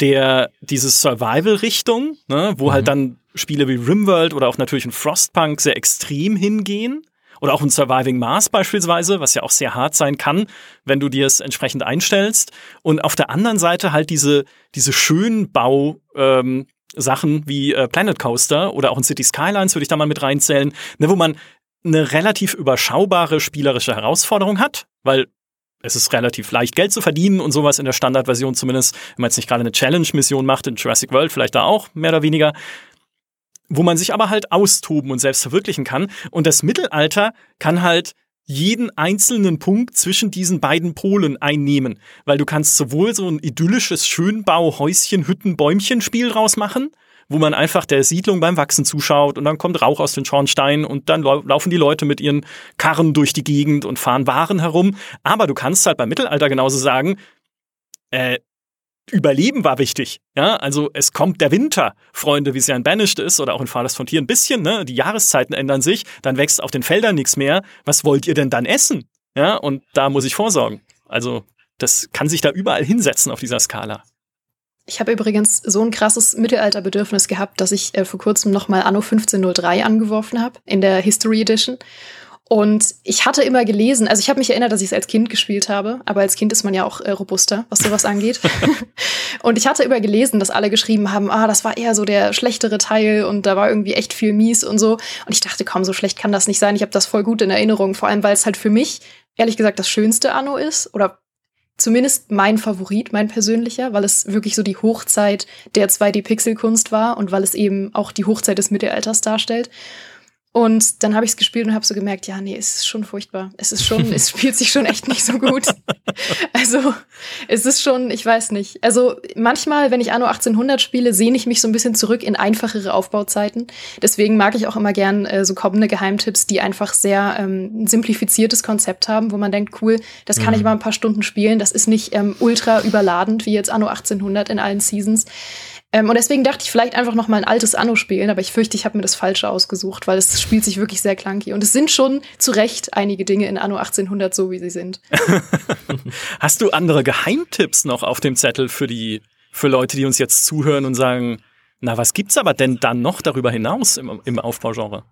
der, diese Survival-Richtung, ne, wo halt mhm. halt dann Spiele wie Rimworld oder auch natürlich ein Frostpunk sehr extrem hingehen. Oder auch ein Surviving Mars beispielsweise, was ja auch sehr hart sein kann, wenn du dir es entsprechend einstellst. Und auf der anderen Seite halt diese, diese schönen Bau, ähm, Sachen wie äh, Planet Coaster oder auch in City Skylines würde ich da mal mit reinzählen, ne, wo man eine relativ überschaubare spielerische Herausforderung hat, weil es ist relativ leicht, Geld zu verdienen und sowas in der Standardversion zumindest, wenn man jetzt nicht gerade eine Challenge-Mission macht, in Jurassic World vielleicht da auch, mehr oder weniger, wo man sich aber halt austoben und selbst verwirklichen kann. Und das Mittelalter kann halt jeden einzelnen Punkt zwischen diesen beiden Polen einnehmen, weil du kannst sowohl so ein idyllisches Schönbau Häuschen Hütten Bäumchen Spiel rausmachen, wo man einfach der Siedlung beim Wachsen zuschaut und dann kommt Rauch aus den Schornsteinen und dann laufen die Leute mit ihren Karren durch die Gegend und fahren Waren herum, aber du kannst halt beim Mittelalter genauso sagen, äh, Überleben war wichtig. Ja, also es kommt der Winter, Freunde, wie es ja in Banished ist oder auch in Fathers Frontier ein bisschen, ne? Die Jahreszeiten ändern sich, dann wächst auf den Feldern nichts mehr. Was wollt ihr denn dann essen? Ja, und da muss ich vorsorgen. Also, das kann sich da überall hinsetzen auf dieser Skala. Ich habe übrigens so ein krasses Mittelalterbedürfnis gehabt, dass ich äh, vor kurzem nochmal Anno 1503 angeworfen habe in der History Edition Und ich hatte immer gelesen, also ich habe mich erinnert, dass ich es als Kind gespielt habe, aber als Kind ist man ja auch äh, robuster, was sowas angeht. und ich hatte immer gelesen, dass alle geschrieben haben, ah, das war eher so der schlechtere Teil und da war irgendwie echt viel mies und so. Und ich dachte, komm, so schlecht kann das nicht sein. Ich habe das voll gut in Erinnerung, vor allem weil es halt für mich ehrlich gesagt das schönste Anno ist oder zumindest mein Favorit, mein persönlicher, weil es wirklich so die Hochzeit der 2D-Pixel-Kunst war und weil es eben auch die Hochzeit des Mittelalters darstellt. Und dann habe ich es gespielt und habe so gemerkt, ja, nee, es ist schon furchtbar. Es ist schon, es spielt sich schon echt nicht so gut. Also, es ist schon, ich weiß nicht. Also, manchmal, wenn ich Anno 1800 spiele, sehne ich mich so ein bisschen zurück in einfachere Aufbauzeiten. Deswegen mag ich auch immer gern äh, so kommende Geheimtipps, die einfach sehr ähm, ein simplifiziertes Konzept haben, wo man denkt, cool, das kann mhm. ich mal ein paar Stunden spielen. Das ist nicht ähm, ultra überladend wie jetzt Anno 1800 in allen Seasons. Ähm, und deswegen dachte ich vielleicht einfach noch mal ein altes Anno spielen, aber ich fürchte, ich habe mir das Falsche ausgesucht, weil es spielt sich wirklich sehr clunky. Und es sind schon zu Recht einige Dinge in Anno 1800 so, wie sie sind. Hast du andere Geheimtipps noch auf dem Zettel für die, für Leute, die uns jetzt zuhören und sagen, na, was gibt's aber denn dann noch darüber hinaus im, im Aufbaugenre?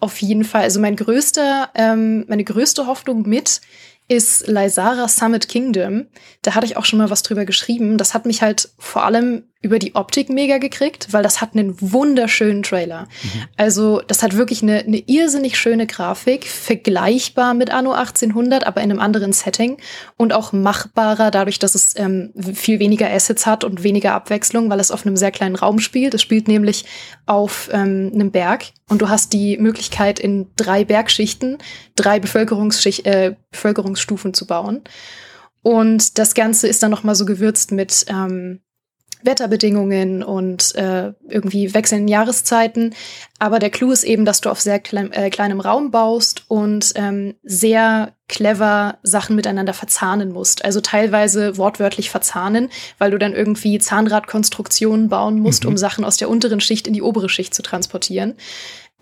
Auf jeden Fall. Also mein größter, ähm, meine größte Hoffnung mit ist Lysara Summit Kingdom. Da hatte ich auch schon mal was drüber geschrieben. Das hat mich halt vor allem über die Optik mega gekriegt, weil das hat einen wunderschönen Trailer. Mhm. Also das hat wirklich eine, eine irrsinnig schöne Grafik, vergleichbar mit Anno 1800, aber in einem anderen Setting und auch machbarer dadurch, dass es ähm, viel weniger Assets hat und weniger Abwechslung, weil es auf einem sehr kleinen Raum spielt. Es spielt nämlich auf ähm, einem Berg und du hast die Möglichkeit in drei Bergschichten drei Bevölkerungsschicht, äh, Bevölkerungsstufen zu bauen. Und das Ganze ist dann noch mal so gewürzt mit ähm, Wetterbedingungen und äh, irgendwie wechselnden Jahreszeiten. Aber der Clou ist eben, dass du auf sehr klein, äh, kleinem Raum baust und ähm, sehr clever Sachen miteinander verzahnen musst. Also teilweise wortwörtlich verzahnen, weil du dann irgendwie Zahnradkonstruktionen bauen musst, mhm. um Sachen aus der unteren Schicht in die obere Schicht zu transportieren.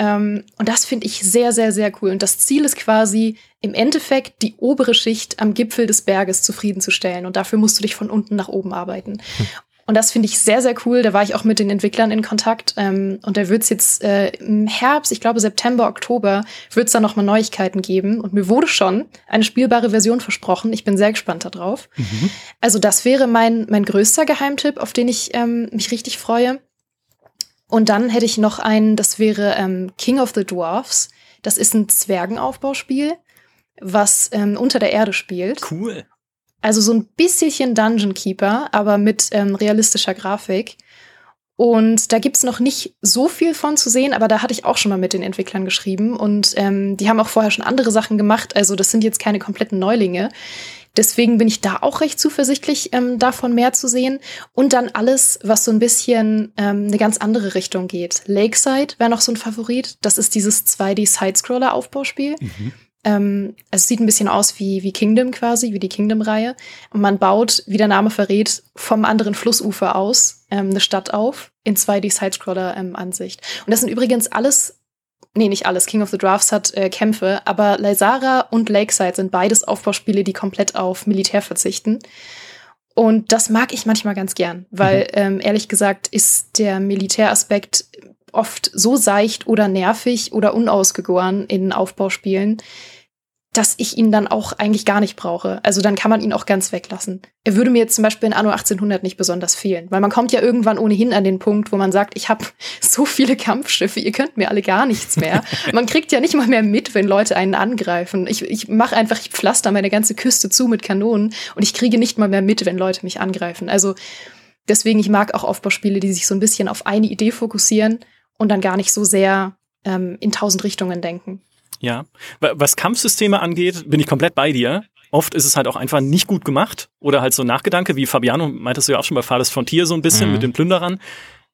Ähm, und das finde ich sehr, sehr, sehr cool. Und das Ziel ist quasi im Endeffekt die obere Schicht am Gipfel des Berges zufriedenzustellen. Und dafür musst du dich von unten nach oben arbeiten. Hm. Und das finde ich sehr, sehr cool. Da war ich auch mit den Entwicklern in Kontakt. Ähm, und da wird es jetzt äh, im Herbst, ich glaube September, Oktober, wird es da nochmal Neuigkeiten geben. Und mir wurde schon eine spielbare Version versprochen. Ich bin sehr gespannt darauf. Mhm. Also das wäre mein, mein größter Geheimtipp, auf den ich ähm, mich richtig freue. Und dann hätte ich noch einen, das wäre ähm, King of the Dwarfs. Das ist ein Zwergenaufbauspiel, was ähm, unter der Erde spielt. Cool. Also so ein bisschen Dungeon Keeper, aber mit ähm, realistischer Grafik. Und da gibt's noch nicht so viel von zu sehen, aber da hatte ich auch schon mal mit den Entwicklern geschrieben. Und ähm, die haben auch vorher schon andere Sachen gemacht. Also das sind jetzt keine kompletten Neulinge. Deswegen bin ich da auch recht zuversichtlich, ähm, davon mehr zu sehen. Und dann alles, was so ein bisschen ähm, eine ganz andere Richtung geht. Lakeside wäre noch so ein Favorit. Das ist dieses 2D-Sidescroller-Aufbauspiel. Mhm. Ähm, es sieht ein bisschen aus wie, wie Kingdom quasi, wie die Kingdom-Reihe. Und man baut, wie der Name verrät, vom anderen Flussufer aus ähm, eine Stadt auf in 2D-Sidescroller-Ansicht. Ähm, und das sind übrigens alles, nee, nicht alles, King of the Drafts hat äh, Kämpfe, aber Lysara und Lakeside sind beides Aufbauspiele, die komplett auf Militär verzichten. Und das mag ich manchmal ganz gern, weil mhm. ähm, ehrlich gesagt ist der Militäraspekt oft so seicht oder nervig oder unausgegoren in Aufbauspielen, dass ich ihn dann auch eigentlich gar nicht brauche. Also dann kann man ihn auch ganz weglassen. Er würde mir jetzt zum Beispiel in Anno 1800 nicht besonders fehlen, weil man kommt ja irgendwann ohnehin an den Punkt, wo man sagt, ich habe so viele Kampfschiffe, ihr könnt mir alle gar nichts mehr. man kriegt ja nicht mal mehr mit, wenn Leute einen angreifen. Ich, ich mache einfach, ich pflaster meine ganze Küste zu mit Kanonen und ich kriege nicht mal mehr mit, wenn Leute mich angreifen. Also deswegen, ich mag auch Aufbauspiele, die sich so ein bisschen auf eine Idee fokussieren und dann gar nicht so sehr ähm, in tausend Richtungen denken. Ja, was Kampfsysteme angeht, bin ich komplett bei dir. Oft ist es halt auch einfach nicht gut gemacht oder halt so Nachgedanke, wie Fabiano meintest du ja auch schon bei Fades Frontier so ein bisschen mhm. mit den Plünderern.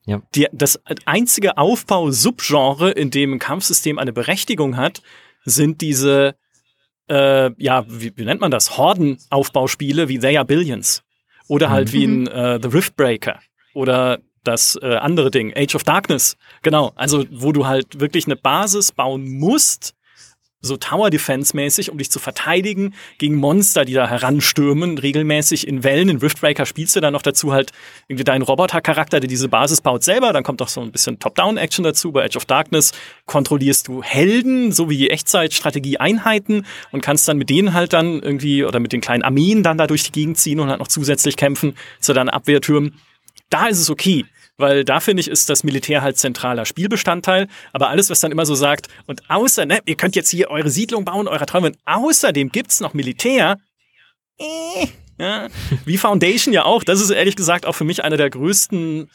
Ja. Die, das einzige Aufbau-Subgenre, in dem ein Kampfsystem eine Berechtigung hat, sind diese, äh, ja, wie, wie nennt man das? Horden-Aufbauspiele wie They Are Billions. Oder halt mhm. wie ein äh, The Riftbreaker. Oder das äh, andere Ding, Age of Darkness. Genau, also wo du halt wirklich eine Basis bauen musst, so Tower Defense mäßig, um dich zu verteidigen gegen Monster, die da heranstürmen, regelmäßig in Wellen. In Riftbreaker spielst du dann noch dazu halt irgendwie deinen Roboter-Charakter, der diese Basis baut selber. Dann kommt auch so ein bisschen Top-Down-Action dazu. Bei Edge of Darkness kontrollierst du Helden, so wie Echtzeit-Strategie-Einheiten und kannst dann mit denen halt dann irgendwie oder mit den kleinen Armeen dann da durch die Gegend ziehen und halt noch zusätzlich kämpfen zu deinen Abwehrtürmen. Da ist es okay weil da finde ich, ist das Militär halt zentraler Spielbestandteil. Aber alles, was dann immer so sagt, und außer, ne, ihr könnt jetzt hier eure Siedlung bauen, eurer Träume, und außerdem gibt's noch Militär, äh, ja, wie Foundation ja auch. Das ist ehrlich gesagt auch für mich einer der größten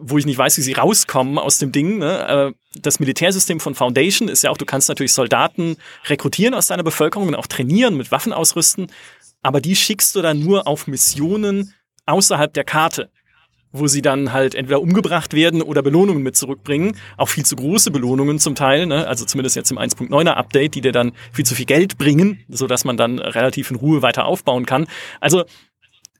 wo ich nicht weiß, wie sie rauskommen aus dem Ding. Ne? Das Militärsystem von Foundation ist ja auch, du kannst natürlich Soldaten rekrutieren aus deiner Bevölkerung und auch trainieren, mit Waffen ausrüsten, aber die schickst du dann nur auf Missionen außerhalb der Karte wo sie dann halt entweder umgebracht werden oder Belohnungen mit zurückbringen. Auch viel zu große Belohnungen zum Teil, ne? also zumindest jetzt im 1.9er Update, die dir dann viel zu viel Geld bringen, so dass man dann relativ in Ruhe weiter aufbauen kann. Also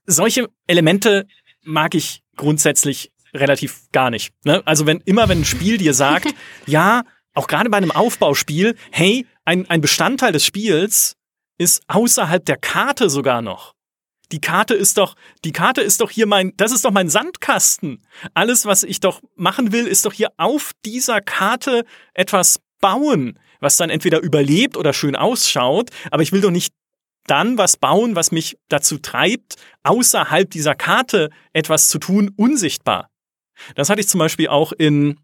solche Elemente mag ich grundsätzlich relativ gar nicht. Ne? Also wenn immer wenn ein Spiel dir sagt, ja, auch gerade bei einem Aufbauspiel, hey, ein, ein Bestandteil des Spiels ist außerhalb der Karte sogar noch die Karte ist doch, die Karte ist doch hier mein, das ist doch mein Sandkasten. Alles, was ich doch machen will, ist doch hier auf dieser Karte etwas bauen, was dann entweder überlebt oder schön ausschaut. Aber ich will doch nicht dann was bauen, was mich dazu treibt, außerhalb dieser Karte etwas zu tun, unsichtbar. Das hatte ich zum Beispiel auch in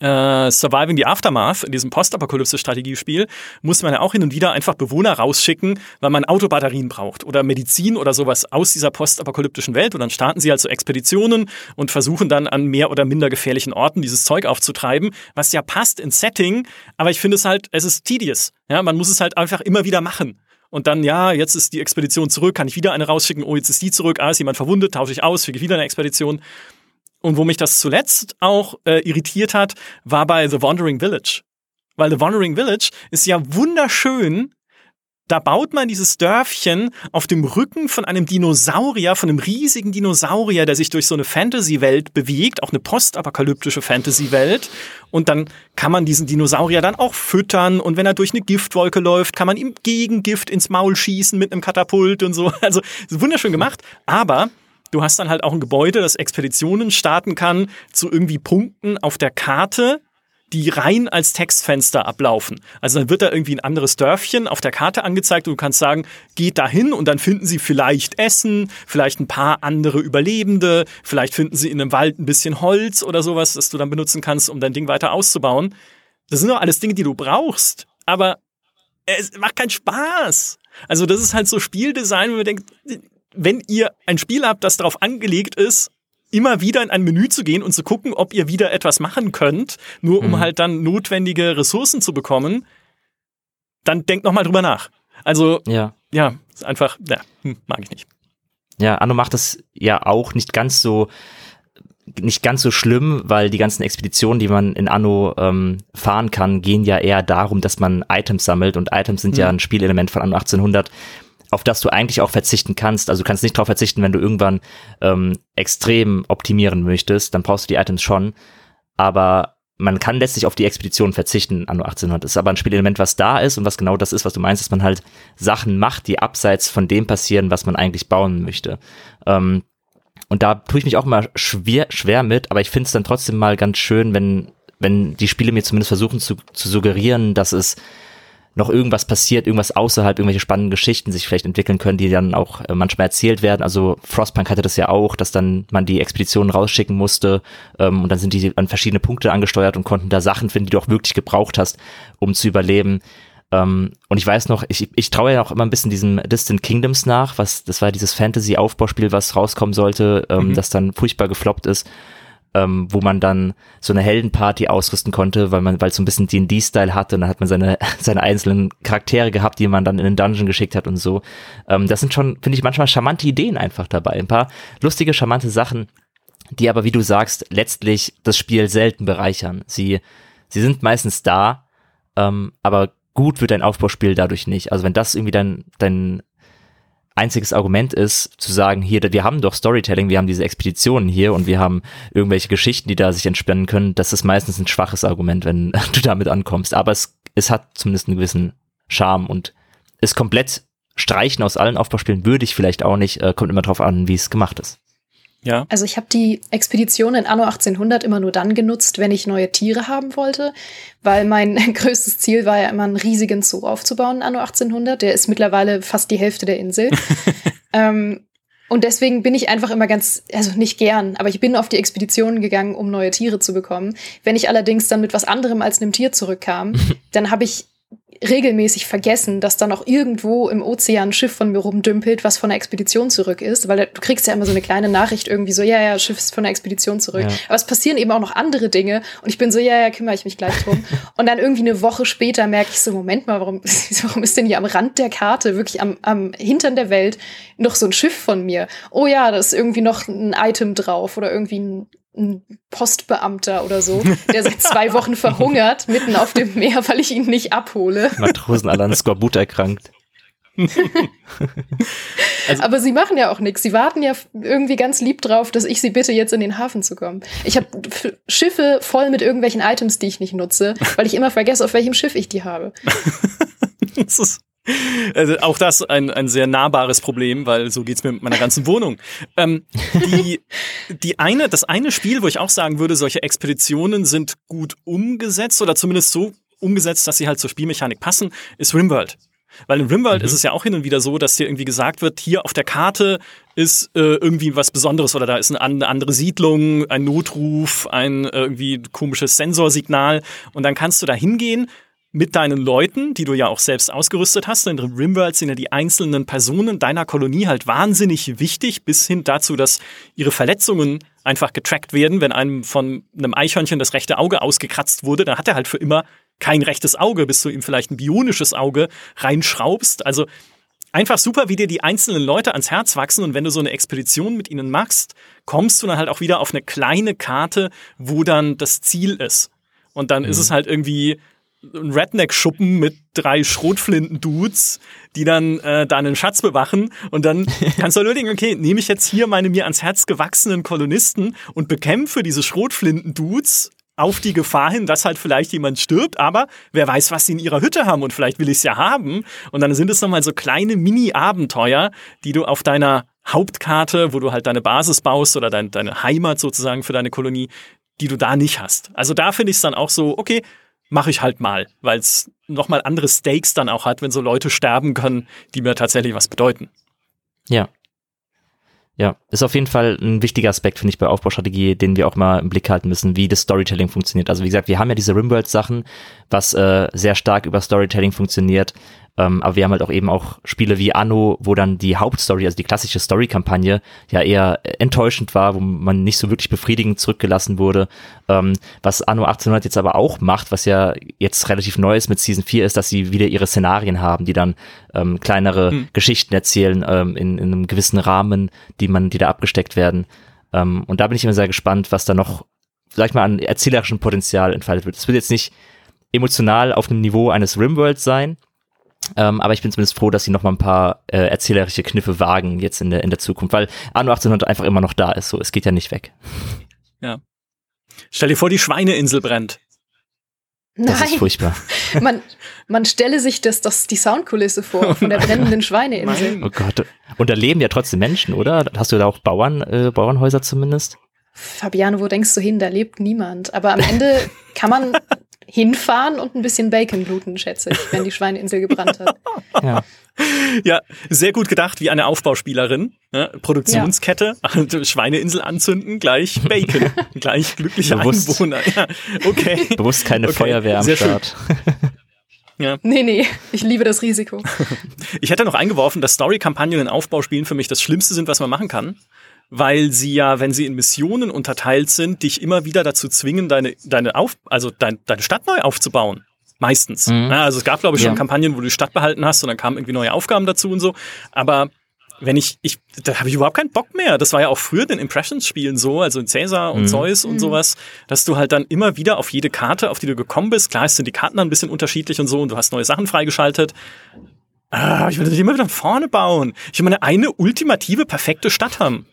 äh, Surviving the Aftermath, in diesem Postapokalypse-Strategiespiel, muss man ja auch hin und wieder einfach Bewohner rausschicken, weil man Autobatterien braucht oder Medizin oder sowas aus dieser postapokalyptischen Welt. Und dann starten sie also Expeditionen und versuchen dann an mehr oder minder gefährlichen Orten dieses Zeug aufzutreiben, was ja passt ins Setting, aber ich finde es halt, es ist tedious. Ja, man muss es halt einfach immer wieder machen. Und dann, ja, jetzt ist die Expedition zurück, kann ich wieder eine rausschicken, oh, jetzt ist die zurück, ah, ist jemand verwundet, tausche ich aus, füge wieder eine Expedition. Und wo mich das zuletzt auch äh, irritiert hat, war bei The Wandering Village. Weil The Wandering Village ist ja wunderschön. Da baut man dieses Dörfchen auf dem Rücken von einem Dinosaurier, von einem riesigen Dinosaurier, der sich durch so eine Fantasy-Welt bewegt, auch eine postapokalyptische Fantasy-Welt. Und dann kann man diesen Dinosaurier dann auch füttern. Und wenn er durch eine Giftwolke läuft, kann man ihm gegen Gift ins Maul schießen mit einem Katapult und so. Also wunderschön gemacht. Aber Du hast dann halt auch ein Gebäude, das Expeditionen starten kann zu irgendwie Punkten auf der Karte, die rein als Textfenster ablaufen. Also dann wird da irgendwie ein anderes Dörfchen auf der Karte angezeigt und du kannst sagen, geht dahin und dann finden sie vielleicht Essen, vielleicht ein paar andere Überlebende, vielleicht finden sie in einem Wald ein bisschen Holz oder sowas, das du dann benutzen kannst, um dein Ding weiter auszubauen. Das sind doch alles Dinge, die du brauchst, aber es macht keinen Spaß. Also das ist halt so Spieldesign, wo man denkt, wenn ihr ein Spiel habt, das darauf angelegt ist, immer wieder in ein Menü zu gehen und zu gucken, ob ihr wieder etwas machen könnt, nur um mhm. halt dann notwendige Ressourcen zu bekommen, dann denkt nochmal drüber nach. Also, ja, ja ist einfach, ja, hm, mag ich nicht. Ja, Anno macht das ja auch nicht ganz so, nicht ganz so schlimm, weil die ganzen Expeditionen, die man in Anno ähm, fahren kann, gehen ja eher darum, dass man Items sammelt und Items sind mhm. ja ein Spielelement von Anno 1800 auf das du eigentlich auch verzichten kannst. Also du kannst nicht darauf verzichten, wenn du irgendwann ähm, extrem optimieren möchtest, dann brauchst du die Items schon. Aber man kann letztlich auf die Expedition verzichten an 1800. Das ist aber ein Spielelement, was da ist und was genau das ist, was du meinst, dass man halt Sachen macht, die abseits von dem passieren, was man eigentlich bauen möchte. Ähm, und da tue ich mich auch immer schwer, schwer mit, aber ich finde es dann trotzdem mal ganz schön, wenn, wenn die Spiele mir zumindest versuchen zu, zu suggerieren, dass es noch irgendwas passiert, irgendwas außerhalb, irgendwelche spannenden Geschichten sich vielleicht entwickeln können, die dann auch äh, manchmal erzählt werden. Also Frostpunk hatte das ja auch, dass dann man die Expeditionen rausschicken musste ähm, und dann sind die an verschiedene Punkte angesteuert und konnten da Sachen finden, die du auch wirklich gebraucht hast, um zu überleben. Ähm, und ich weiß noch, ich, ich traue ja auch immer ein bisschen diesem Distant Kingdoms nach, was das war dieses Fantasy-Aufbauspiel, was rauskommen sollte, ähm, mhm. das dann furchtbar gefloppt ist ähm, wo man dann so eine Heldenparty ausrüsten konnte, weil man, weil es so ein bisschen D&D-Style hatte und dann hat man seine, seine einzelnen Charaktere gehabt, die man dann in den Dungeon geschickt hat und so. Ähm, das sind schon, finde ich, manchmal charmante Ideen einfach dabei. Ein paar lustige, charmante Sachen, die aber, wie du sagst, letztlich das Spiel selten bereichern. Sie, sie sind meistens da, ähm, aber gut wird dein Aufbauspiel dadurch nicht. Also wenn das irgendwie dein, dein einziges Argument ist, zu sagen, hier, wir haben doch Storytelling, wir haben diese Expeditionen hier und wir haben irgendwelche Geschichten, die da sich entspannen können, das ist meistens ein schwaches Argument, wenn du damit ankommst. Aber es, es hat zumindest einen gewissen Charme und ist komplett streichen aus allen Aufbauspielen würde ich vielleicht auch nicht, äh, kommt immer drauf an, wie es gemacht ist. Ja. Also ich habe die Expedition in Anno 1800 immer nur dann genutzt, wenn ich neue Tiere haben wollte, weil mein größtes Ziel war ja immer einen riesigen Zoo aufzubauen in Anno 1800. Der ist mittlerweile fast die Hälfte der Insel. ähm, und deswegen bin ich einfach immer ganz, also nicht gern, aber ich bin auf die Expeditionen gegangen, um neue Tiere zu bekommen. Wenn ich allerdings dann mit was anderem als einem Tier zurückkam, dann habe ich regelmäßig vergessen, dass da noch irgendwo im Ozean ein Schiff von mir rumdümpelt, was von der Expedition zurück ist, weil du kriegst ja immer so eine kleine Nachricht irgendwie so, ja, ja, Schiff ist von der Expedition zurück. Ja. Aber es passieren eben auch noch andere Dinge und ich bin so, ja, ja, kümmere ich mich gleich drum. und dann irgendwie eine Woche später merke ich so, Moment mal, warum, warum ist denn hier am Rand der Karte, wirklich am, am Hintern der Welt, noch so ein Schiff von mir? Oh ja, da ist irgendwie noch ein Item drauf oder irgendwie ein ein Postbeamter oder so, der seit zwei Wochen verhungert mitten auf dem Meer, weil ich ihn nicht abhole. Matrosen alle an Skorbut erkrankt. also, Aber sie machen ja auch nichts. Sie warten ja irgendwie ganz lieb drauf, dass ich sie bitte, jetzt in den Hafen zu kommen. Ich habe Schiffe voll mit irgendwelchen Items, die ich nicht nutze, weil ich immer vergesse, auf welchem Schiff ich die habe. das ist also auch das ein, ein sehr nahbares Problem, weil so geht's mir mit meiner ganzen Wohnung. Ähm, die, die eine, das eine Spiel, wo ich auch sagen würde, solche Expeditionen sind gut umgesetzt oder zumindest so umgesetzt, dass sie halt zur Spielmechanik passen, ist Rimworld. Weil in Rimworld mhm. ist es ja auch hin und wieder so, dass dir irgendwie gesagt wird, hier auf der Karte ist äh, irgendwie was Besonderes oder da ist eine, andere Siedlung, ein Notruf, ein äh, irgendwie komisches Sensorsignal und dann kannst du da hingehen, mit deinen Leuten, die du ja auch selbst ausgerüstet hast. In Rimworld sind ja die einzelnen Personen deiner Kolonie halt wahnsinnig wichtig, bis hin dazu, dass ihre Verletzungen einfach getrackt werden. Wenn einem von einem Eichhörnchen das rechte Auge ausgekratzt wurde, dann hat er halt für immer kein rechtes Auge, bis du ihm vielleicht ein bionisches Auge reinschraubst. Also einfach super, wie dir die einzelnen Leute ans Herz wachsen und wenn du so eine Expedition mit ihnen machst, kommst du dann halt auch wieder auf eine kleine Karte, wo dann das Ziel ist. Und dann mhm. ist es halt irgendwie ein Redneck-Schuppen mit drei Schrotflinten-Dudes, die dann äh, da einen Schatz bewachen. Und dann kannst du halt überlegen, okay, nehme ich jetzt hier meine mir ans Herz gewachsenen Kolonisten und bekämpfe diese Schrotflinten-Dudes auf die Gefahr hin, dass halt vielleicht jemand stirbt, aber wer weiß, was sie in ihrer Hütte haben und vielleicht will ich es ja haben. Und dann sind es nochmal so kleine Mini-Abenteuer, die du auf deiner Hauptkarte, wo du halt deine Basis baust oder dein, deine Heimat sozusagen für deine Kolonie, die du da nicht hast. Also da finde ich es dann auch so, okay, mache ich halt mal, weil es nochmal andere Stakes dann auch hat, wenn so Leute sterben können, die mir tatsächlich was bedeuten. Ja. Ja, ist auf jeden Fall ein wichtiger Aspekt, finde ich, bei Aufbaustrategie, den wir auch mal im Blick halten müssen, wie das Storytelling funktioniert. Also wie gesagt, wir haben ja diese Rimworld-Sachen, was äh, sehr stark über Storytelling funktioniert. Ähm, aber wir haben halt auch eben auch Spiele wie Anno, wo dann die Hauptstory, also die klassische Story-Kampagne, ja eher enttäuschend war, wo man nicht so wirklich befriedigend zurückgelassen wurde. Ähm, was Anno 1800 jetzt aber auch macht, was ja jetzt relativ neu ist mit Season 4, ist, dass sie wieder ihre Szenarien haben, die dann ähm, kleinere hm. Geschichten erzählen ähm, in, in einem gewissen Rahmen, die man, die da abgesteckt werden. Ähm, und da bin ich immer sehr gespannt, was da noch, sag ich mal, an erzählerischem Potenzial entfaltet wird. Es wird jetzt nicht emotional auf dem Niveau eines Rimworld sein, ähm, aber ich bin zumindest froh, dass sie noch mal ein paar äh, erzählerische Kniffe wagen jetzt in der, in der Zukunft, weil Anno 1800 einfach immer noch da ist. So, es geht ja nicht weg. Ja. Stell dir vor, die Schweineinsel brennt. Das Nein. ist furchtbar. Man, man stelle sich das, das die Soundkulisse vor von der brennenden Schweineinsel. Oh Gott. Und da leben ja trotzdem Menschen, oder? Hast du da auch Bauern, äh, Bauernhäuser zumindest? Fabiano, wo denkst du hin? Da lebt niemand. Aber am Ende kann man hinfahren und ein bisschen Bacon bluten, schätze ich, wenn die Schweineinsel gebrannt hat. Ja. Ja, sehr gut gedacht, wie eine Aufbauspielerin. Ne? Produktionskette, ja. Schweineinsel anzünden, gleich Bacon, gleich glückliche Bewusst. Einwohner. Ja, okay. Bewusst keine okay. Feuerwehr am sehr Start. Ja. Nee, nee, ich liebe das Risiko. Ich hätte noch eingeworfen, dass Story-Kampagnen in Aufbauspielen für mich das Schlimmste sind, was man machen kann weil sie ja, wenn sie in Missionen unterteilt sind, dich immer wieder dazu zwingen, deine, deine, Auf, also dein, deine Stadt neu aufzubauen. Meistens. Mhm. Ja, also es gab, glaube ich, schon ja. Kampagnen, wo du die Stadt behalten hast und dann kamen irgendwie neue Aufgaben dazu und so. Aber wenn ich, ich da habe ich überhaupt keinen Bock mehr. Das war ja auch früher in Impressions-Spielen so, also in Caesar und mhm. Zeus und mhm. sowas, dass du halt dann immer wieder auf jede Karte, auf die du gekommen bist, klar sind die Karten dann ein bisschen unterschiedlich und so und du hast neue Sachen freigeschaltet. Ah, ich will das immer wieder vorne bauen. Ich will meine eine ultimative, perfekte Stadt haben.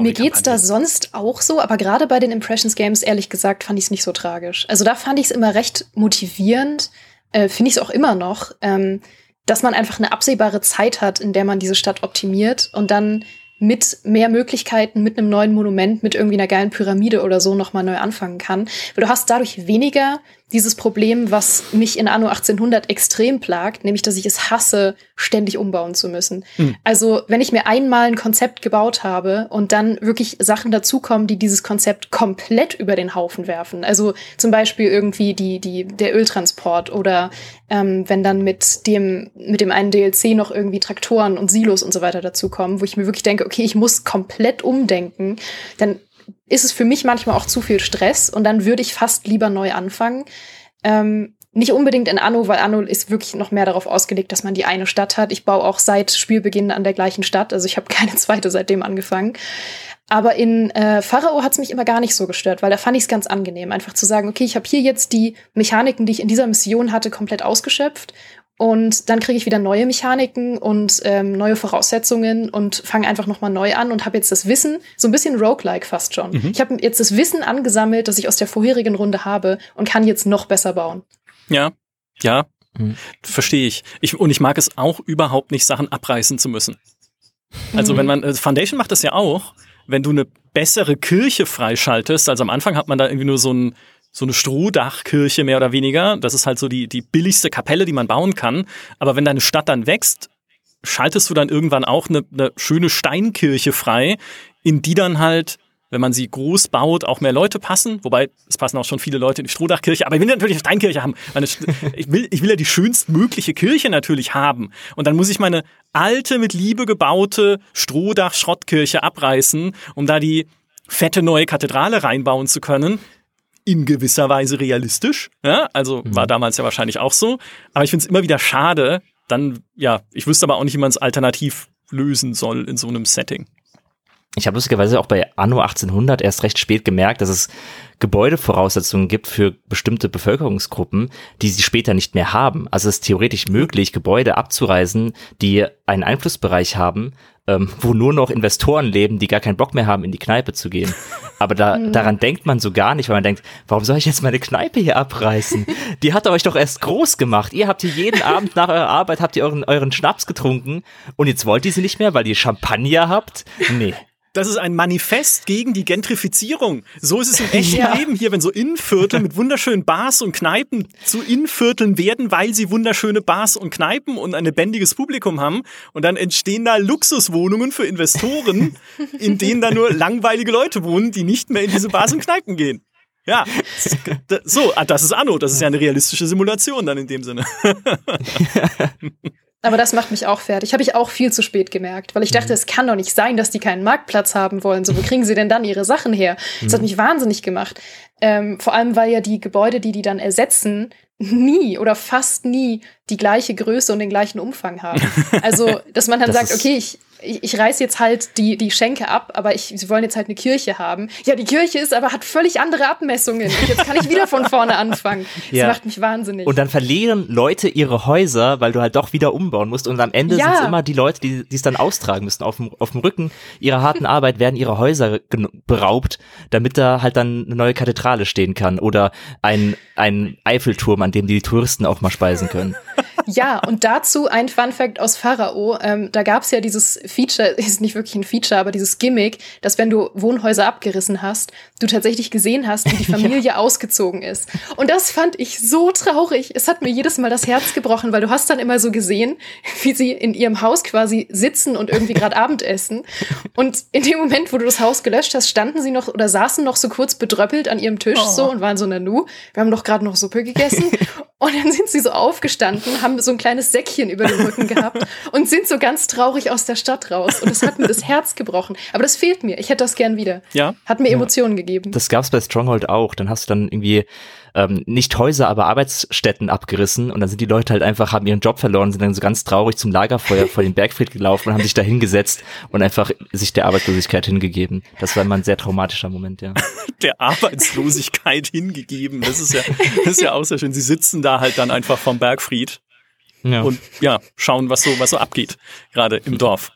Mir geht's da sonst auch so, aber gerade bei den Impressions Games, ehrlich gesagt, fand ich es nicht so tragisch. Also da fand ich es immer recht motivierend, äh, finde ich es auch immer noch, ähm, dass man einfach eine absehbare Zeit hat, in der man diese Stadt optimiert und dann mit mehr Möglichkeiten, mit einem neuen Monument, mit irgendwie einer geilen Pyramide oder so nochmal neu anfangen kann. Weil du hast dadurch weniger dieses Problem, was mich in Anno 1800 extrem plagt, nämlich dass ich es hasse, ständig umbauen zu müssen. Mhm. Also wenn ich mir einmal ein Konzept gebaut habe und dann wirklich Sachen dazukommen, die dieses Konzept komplett über den Haufen werfen. Also zum Beispiel irgendwie die, die, der Öltransport oder ähm, wenn dann mit dem, mit dem einen DLC noch irgendwie Traktoren und Silos und so weiter dazukommen, wo ich mir wirklich denke, okay, ich muss komplett umdenken, dann ist es für mich manchmal auch zu viel Stress und dann würde ich fast lieber neu anfangen. Ähm, nicht unbedingt in Anno, weil Anno ist wirklich noch mehr darauf ausgelegt, dass man die eine Stadt hat. Ich baue auch seit Spielbeginn an der gleichen Stadt, also ich habe keine zweite seitdem angefangen. Aber in äh, Pharao hat es mich immer gar nicht so gestört, weil da fand ich es ganz angenehm, einfach zu sagen, okay, ich habe hier jetzt die Mechaniken, die ich in dieser Mission hatte, komplett ausgeschöpft und dann kriege ich wieder neue Mechaniken und ähm, neue Voraussetzungen und fange einfach nochmal neu an und habe jetzt das Wissen, so ein bisschen roguelike fast schon. Mhm. Ich habe jetzt das Wissen angesammelt, das ich aus der vorherigen Runde habe und kann jetzt noch besser bauen. Ja, ja, mhm. verstehe ich. ich. Und ich mag es auch überhaupt nicht, Sachen abreißen zu müssen. Also mhm. wenn man, äh, Foundation macht das ja auch, wenn du eine bessere Kirche freischaltest, also am Anfang hat man da irgendwie nur so ein so eine Strohdachkirche mehr oder weniger. Das ist halt so die, die billigste Kapelle, die man bauen kann. Aber wenn deine Stadt dann wächst, schaltest du dann irgendwann auch eine, eine schöne Steinkirche frei, in die dann halt wenn man sie groß baut, auch mehr Leute passen. Wobei, es passen auch schon viele Leute in die Strohdachkirche. Aber ich will natürlich eine Steinkirche haben. ich, will, ich will ja die schönstmögliche Kirche natürlich haben. Und dann muss ich meine alte, mit Liebe gebaute Strohdach-Schrottkirche abreißen, um da die fette neue Kathedrale reinbauen zu können in gewisser Weise realistisch. Ja, also mhm. war damals ja wahrscheinlich auch so. Aber ich finde es immer wieder schade. Dann, ja, ich wüsste aber auch nicht, wie man es alternativ lösen soll in so einem Setting. Ich habe lustigerweise auch bei Anno 1800 erst recht spät gemerkt, dass es Gebäudevoraussetzungen gibt für bestimmte Bevölkerungsgruppen, die sie später nicht mehr haben. Also es ist theoretisch möglich, Gebäude abzureisen, die einen Einflussbereich haben, ähm, wo nur noch Investoren leben, die gar keinen Bock mehr haben, in die Kneipe zu gehen. Aber da, mhm. daran denkt man so gar nicht, weil man denkt, warum soll ich jetzt meine Kneipe hier abreißen? Die hat euch doch erst groß gemacht. Ihr habt hier jeden Abend nach eurer Arbeit habt ihr euren, euren Schnaps getrunken und jetzt wollt ihr sie nicht mehr, weil ihr Champagner habt? Nee. Das ist ein Manifest gegen die Gentrifizierung. So ist es im echten ja. Leben hier, wenn so Innenviertel mit wunderschönen Bars und Kneipen zu Innenvierteln werden, weil sie wunderschöne Bars und Kneipen und ein lebendiges Publikum haben. Und dann entstehen da Luxuswohnungen für Investoren, in denen da nur langweilige Leute wohnen, die nicht mehr in diese Bars und Kneipen gehen. Ja, so, ah, das ist Anno. Das ist ja eine realistische Simulation dann in dem Sinne. Aber das macht mich auch fertig. Habe ich auch viel zu spät gemerkt, weil ich dachte, mhm. es kann doch nicht sein, dass die keinen Marktplatz haben wollen. So, wo kriegen sie denn dann ihre Sachen her? Das hat mhm. mich wahnsinnig gemacht. Ähm, vor allem, weil ja die Gebäude, die die dann ersetzen, nie oder fast nie die gleiche Größe und den gleichen Umfang haben. Also, dass man dann das sagt, okay, ich, ich, ich reiß jetzt halt die, die Schenke ab, aber ich, sie wollen jetzt halt eine Kirche haben. Ja, die Kirche ist aber, hat völlig andere Abmessungen. Und jetzt kann ich wieder von vorne anfangen. Das ja. macht mich wahnsinnig. Und dann verlieren Leute ihre Häuser, weil du halt doch wieder umbauen musst. Und am Ende ja. sind es immer die Leute, die es dann austragen müssen. Auf dem, auf dem Rücken ihrer harten Arbeit werden ihre Häuser beraubt, damit da halt dann eine neue Kathedrale stehen kann. Oder ein, ein Eiffelturm, an dem die Touristen auch mal speisen können. Ja, und dazu ein Fun Fact aus Pharao. Ähm, da gab es ja dieses Feature, ist nicht wirklich ein Feature, aber dieses Gimmick, dass wenn du Wohnhäuser abgerissen hast, du tatsächlich gesehen hast, wie die Familie ja. ausgezogen ist. Und das fand ich so traurig. Es hat mir jedes Mal das Herz gebrochen, weil du hast dann immer so gesehen, wie sie in ihrem Haus quasi sitzen und irgendwie gerade Abendessen. Und in dem Moment, wo du das Haus gelöscht hast, standen sie noch oder saßen noch so kurz bedröppelt an ihrem Tisch oh. so und waren so, Nanu, wir haben doch gerade noch Suppe gegessen. und dann sind sie so aufgestanden, haben so ein kleines Säckchen über dem Rücken gehabt und sind so ganz traurig aus der Stadt raus. Und das hat mir das Herz gebrochen. Aber das fehlt mir. Ich hätte das gern wieder. Ja. Hat mir Emotionen ja. gegeben. Das gab's bei Stronghold auch. Dann hast du dann irgendwie ähm, nicht Häuser, aber Arbeitsstätten abgerissen und dann sind die Leute halt einfach, haben ihren Job verloren, sind dann so ganz traurig zum Lagerfeuer vor den Bergfried gelaufen und haben sich da hingesetzt und einfach sich der Arbeitslosigkeit hingegeben. Das war immer ein sehr traumatischer Moment, ja. der Arbeitslosigkeit hingegeben. Das ist ja, das ist ja auch sehr schön. Sie sitzen da halt dann einfach vom Bergfried ja. und ja, schauen, was so, was so abgeht, gerade im Dorf.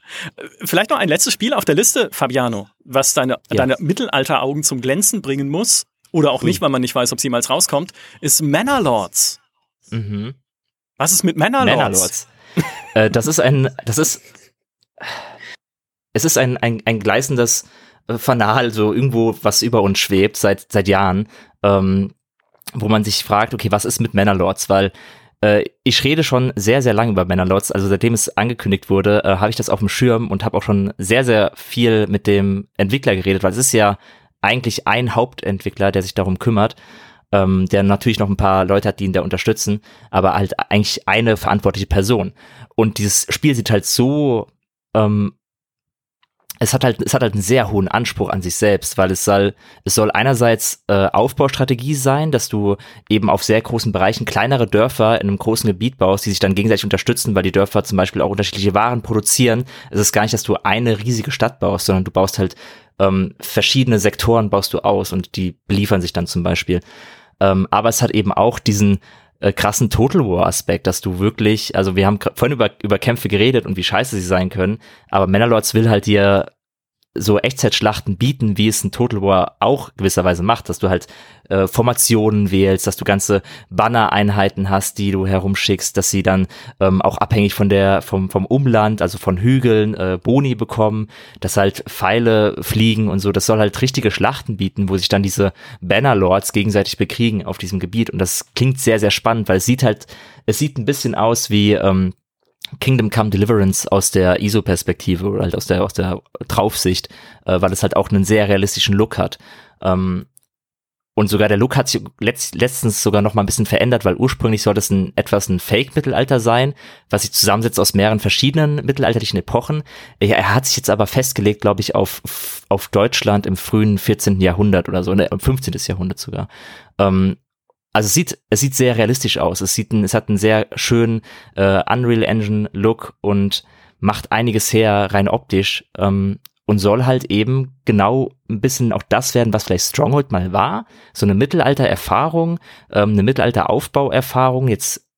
Vielleicht noch ein letztes Spiel auf der Liste, Fabiano, was deine, ja. deine Mittelalteraugen zum Glänzen bringen muss, oder auch Ui. nicht, weil man nicht weiß, ob sie jemals rauskommt, ist Manor Lords. Mhm. Was ist mit Männerlords? Männerlords. äh, das ist ein, das ist, es ist ein, ein, ein gleißendes äh, Fanal, so irgendwo, was über uns schwebt seit, seit Jahren, ähm, wo man sich fragt, okay, was ist mit Männerlords? Weil äh, ich rede schon sehr, sehr lange über Männerlords. Also seitdem es angekündigt wurde, äh, habe ich das auf dem Schirm und habe auch schon sehr, sehr viel mit dem Entwickler geredet, weil es ist ja eigentlich ein Hauptentwickler, der sich darum kümmert, ähm, der natürlich noch ein paar Leute hat, die ihn da unterstützen, aber halt eigentlich eine verantwortliche Person. Und dieses Spiel sieht halt so ähm, es hat halt, es hat halt einen sehr hohen Anspruch an sich selbst, weil es soll, es soll einerseits äh, Aufbaustrategie sein, dass du eben auf sehr großen Bereichen kleinere Dörfer in einem großen Gebiet baust, die sich dann gegenseitig unterstützen, weil die Dörfer zum Beispiel auch unterschiedliche Waren produzieren. Es ist gar nicht, dass du eine riesige Stadt baust, sondern du baust halt ähm, verschiedene Sektoren baust du aus und die beliefern sich dann zum Beispiel. Ähm, aber es hat eben auch diesen äh, krassen Total War Aspekt, dass du wirklich, also wir haben vorhin über, über Kämpfe geredet und wie scheiße sie sein können, aber Manalords will halt dir so Echtzeitschlachten bieten, wie es ein Total War auch gewisserweise macht, dass du halt äh, Formationen wählst, dass du ganze Banner-Einheiten hast, die du herumschickst, dass sie dann ähm, auch abhängig von der vom vom Umland, also von Hügeln, äh, Boni bekommen, dass halt Pfeile fliegen und so. Das soll halt richtige Schlachten bieten, wo sich dann diese Bannerlords gegenseitig bekriegen auf diesem Gebiet. Und das klingt sehr sehr spannend, weil es sieht halt es sieht ein bisschen aus wie ähm, Kingdom Come Deliverance aus der ISO-Perspektive oder halt aus der, aus der Draufsicht, äh, weil es halt auch einen sehr realistischen Look hat. Ähm, und sogar der Look hat sich letzt, letztens sogar noch mal ein bisschen verändert, weil ursprünglich sollte es ein etwas ein Fake-Mittelalter sein, was sich zusammensetzt aus mehreren verschiedenen mittelalterlichen Epochen. Er, er hat sich jetzt aber festgelegt, glaube ich, auf, auf Deutschland im frühen 14. Jahrhundert oder so, ne, 15. Jahrhundert sogar. Ähm, also es sieht, es sieht sehr realistisch aus. Es sieht, ein, es hat einen sehr schönen äh, Unreal Engine Look und macht einiges her rein optisch ähm, und soll halt eben genau ein bisschen auch das werden, was vielleicht Stronghold mal war. So eine Mittelalter-Erfahrung, ähm, eine Mittelalter-Aufbau-Erfahrung. Jetzt,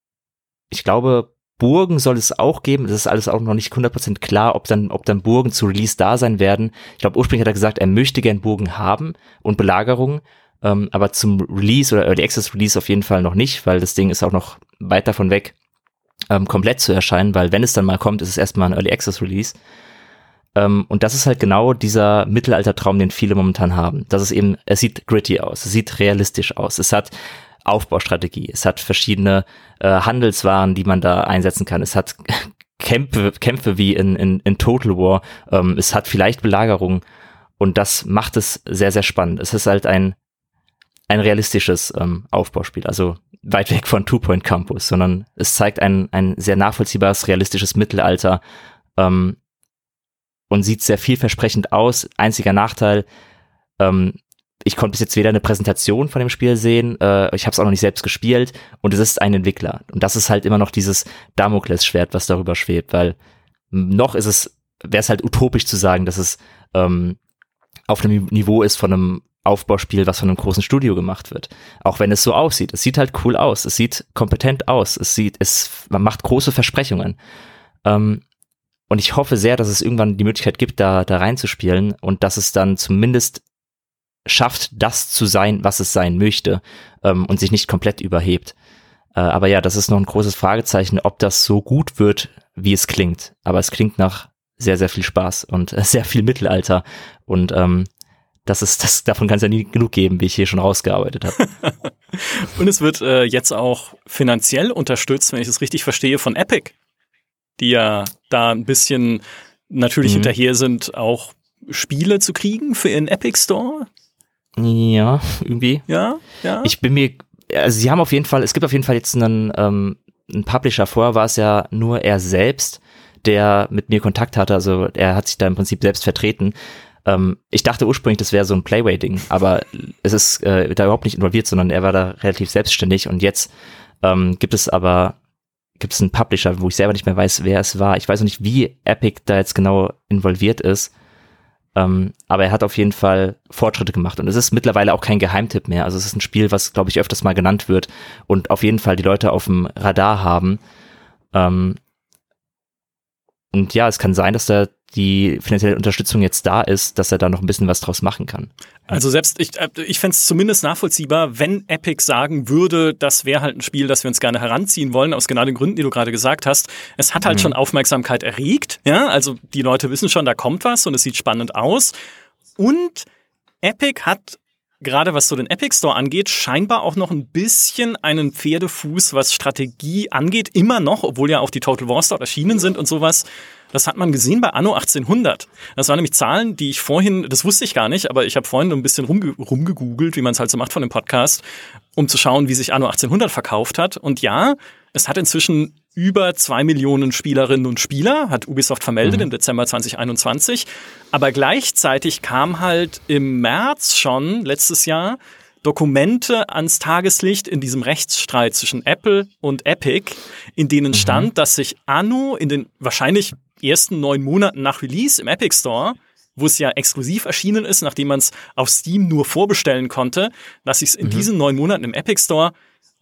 ich glaube, Burgen soll es auch geben. Das ist alles auch noch nicht 100% klar, ob dann, ob dann Burgen zu Release da sein werden. Ich glaube, ursprünglich hat er gesagt, er möchte gern Burgen haben und Belagerungen. Ähm, aber zum Release oder Early Access Release auf jeden Fall noch nicht, weil das Ding ist auch noch weit davon weg, ähm, komplett zu erscheinen, weil wenn es dann mal kommt, ist es erstmal ein Early Access Release. Ähm, und das ist halt genau dieser Mittelaltertraum, den viele momentan haben. Das ist eben, es sieht gritty aus, es sieht realistisch aus, es hat Aufbaustrategie, es hat verschiedene äh, Handelswaren, die man da einsetzen kann, es hat Kämpfe, Kämpfe wie in, in, in Total War, ähm, es hat vielleicht Belagerung und das macht es sehr, sehr spannend. Es ist halt ein ein realistisches ähm, Aufbauspiel, also weit weg von Two Point Campus, sondern es zeigt ein, ein sehr nachvollziehbares, realistisches Mittelalter ähm, und sieht sehr vielversprechend aus. Einziger Nachteil, ähm, ich konnte bis jetzt weder eine Präsentation von dem Spiel sehen, äh, ich habe es auch noch nicht selbst gespielt und es ist ein Entwickler. Und das ist halt immer noch dieses Damoklesschwert, was darüber schwebt, weil noch ist es, wäre es halt utopisch zu sagen, dass es ähm, auf einem Niveau ist von einem Aufbauspiel, was von einem großen Studio gemacht wird. Auch wenn es so aussieht. Es sieht halt cool aus. Es sieht kompetent aus. Es sieht, es, man macht große Versprechungen. Ähm, und ich hoffe sehr, dass es irgendwann die Möglichkeit gibt, da, da reinzuspielen und dass es dann zumindest schafft, das zu sein, was es sein möchte ähm, und sich nicht komplett überhebt. Äh, aber ja, das ist noch ein großes Fragezeichen, ob das so gut wird, wie es klingt. Aber es klingt nach sehr, sehr viel Spaß und sehr viel Mittelalter. Und ähm, das ist, das, davon kann es ja nie genug geben, wie ich hier schon rausgearbeitet habe. und es wird äh, jetzt auch finanziell unterstützt, wenn ich es richtig verstehe, von Epic, die ja da ein bisschen natürlich mhm. hinterher sind, auch Spiele zu kriegen für ihren Epic Store. Ja, irgendwie. Ja, ja. Ich bin mir, also sie haben auf jeden Fall, es gibt auf jeden Fall jetzt einen, ähm, einen Publisher. Vorher war es ja nur er selbst, der mit mir Kontakt hatte. Also er hat sich da im Prinzip selbst vertreten. Ähm, ich dachte ursprünglich, das wäre so ein Playway-Ding, aber es ist äh, da überhaupt nicht involviert, sondern er war da relativ selbstständig und jetzt ähm, gibt es aber gibt es einen Publisher, wo ich selber nicht mehr weiß, wer es war. Ich weiß noch nicht, wie Epic da jetzt genau involviert ist. Ähm, aber er hat auf jeden Fall Fortschritte gemacht und es ist mittlerweile auch kein Geheimtipp mehr. Also es ist ein Spiel, was, glaube ich, öfters mal genannt wird und auf jeden Fall die Leute auf dem Radar haben. Ähm, und ja, es kann sein, dass da die finanzielle Unterstützung jetzt da ist, dass er da noch ein bisschen was draus machen kann. Also selbst, ich, äh, ich fände es zumindest nachvollziehbar, wenn Epic sagen würde, das wäre halt ein Spiel, das wir uns gerne heranziehen wollen, aus genau den Gründen, die du gerade gesagt hast. Es hat halt mhm. schon Aufmerksamkeit erregt, ja, also die Leute wissen schon, da kommt was und es sieht spannend aus. Und Epic hat gerade was so den Epic Store angeht, scheinbar auch noch ein bisschen einen Pferdefuß, was Strategie angeht, immer noch, obwohl ja auch die Total War Store erschienen sind und sowas. Das hat man gesehen bei Anno 1800. Das waren nämlich Zahlen, die ich vorhin, das wusste ich gar nicht, aber ich habe vorhin ein bisschen rumge rumgegoogelt, wie man es halt so macht von dem Podcast, um zu schauen, wie sich Anno 1800 verkauft hat. Und ja, es hat inzwischen über zwei Millionen Spielerinnen und Spieler, hat Ubisoft vermeldet mhm. im Dezember 2021. Aber gleichzeitig kam halt im März schon letztes Jahr Dokumente ans Tageslicht in diesem Rechtsstreit zwischen Apple und Epic, in denen mhm. stand, dass sich Anno in den wahrscheinlich ersten neun Monaten nach Release im Epic Store wo es ja exklusiv erschienen ist, nachdem man es auf Steam nur vorbestellen konnte, dass sich es in mhm. diesen neun Monaten im Epic Store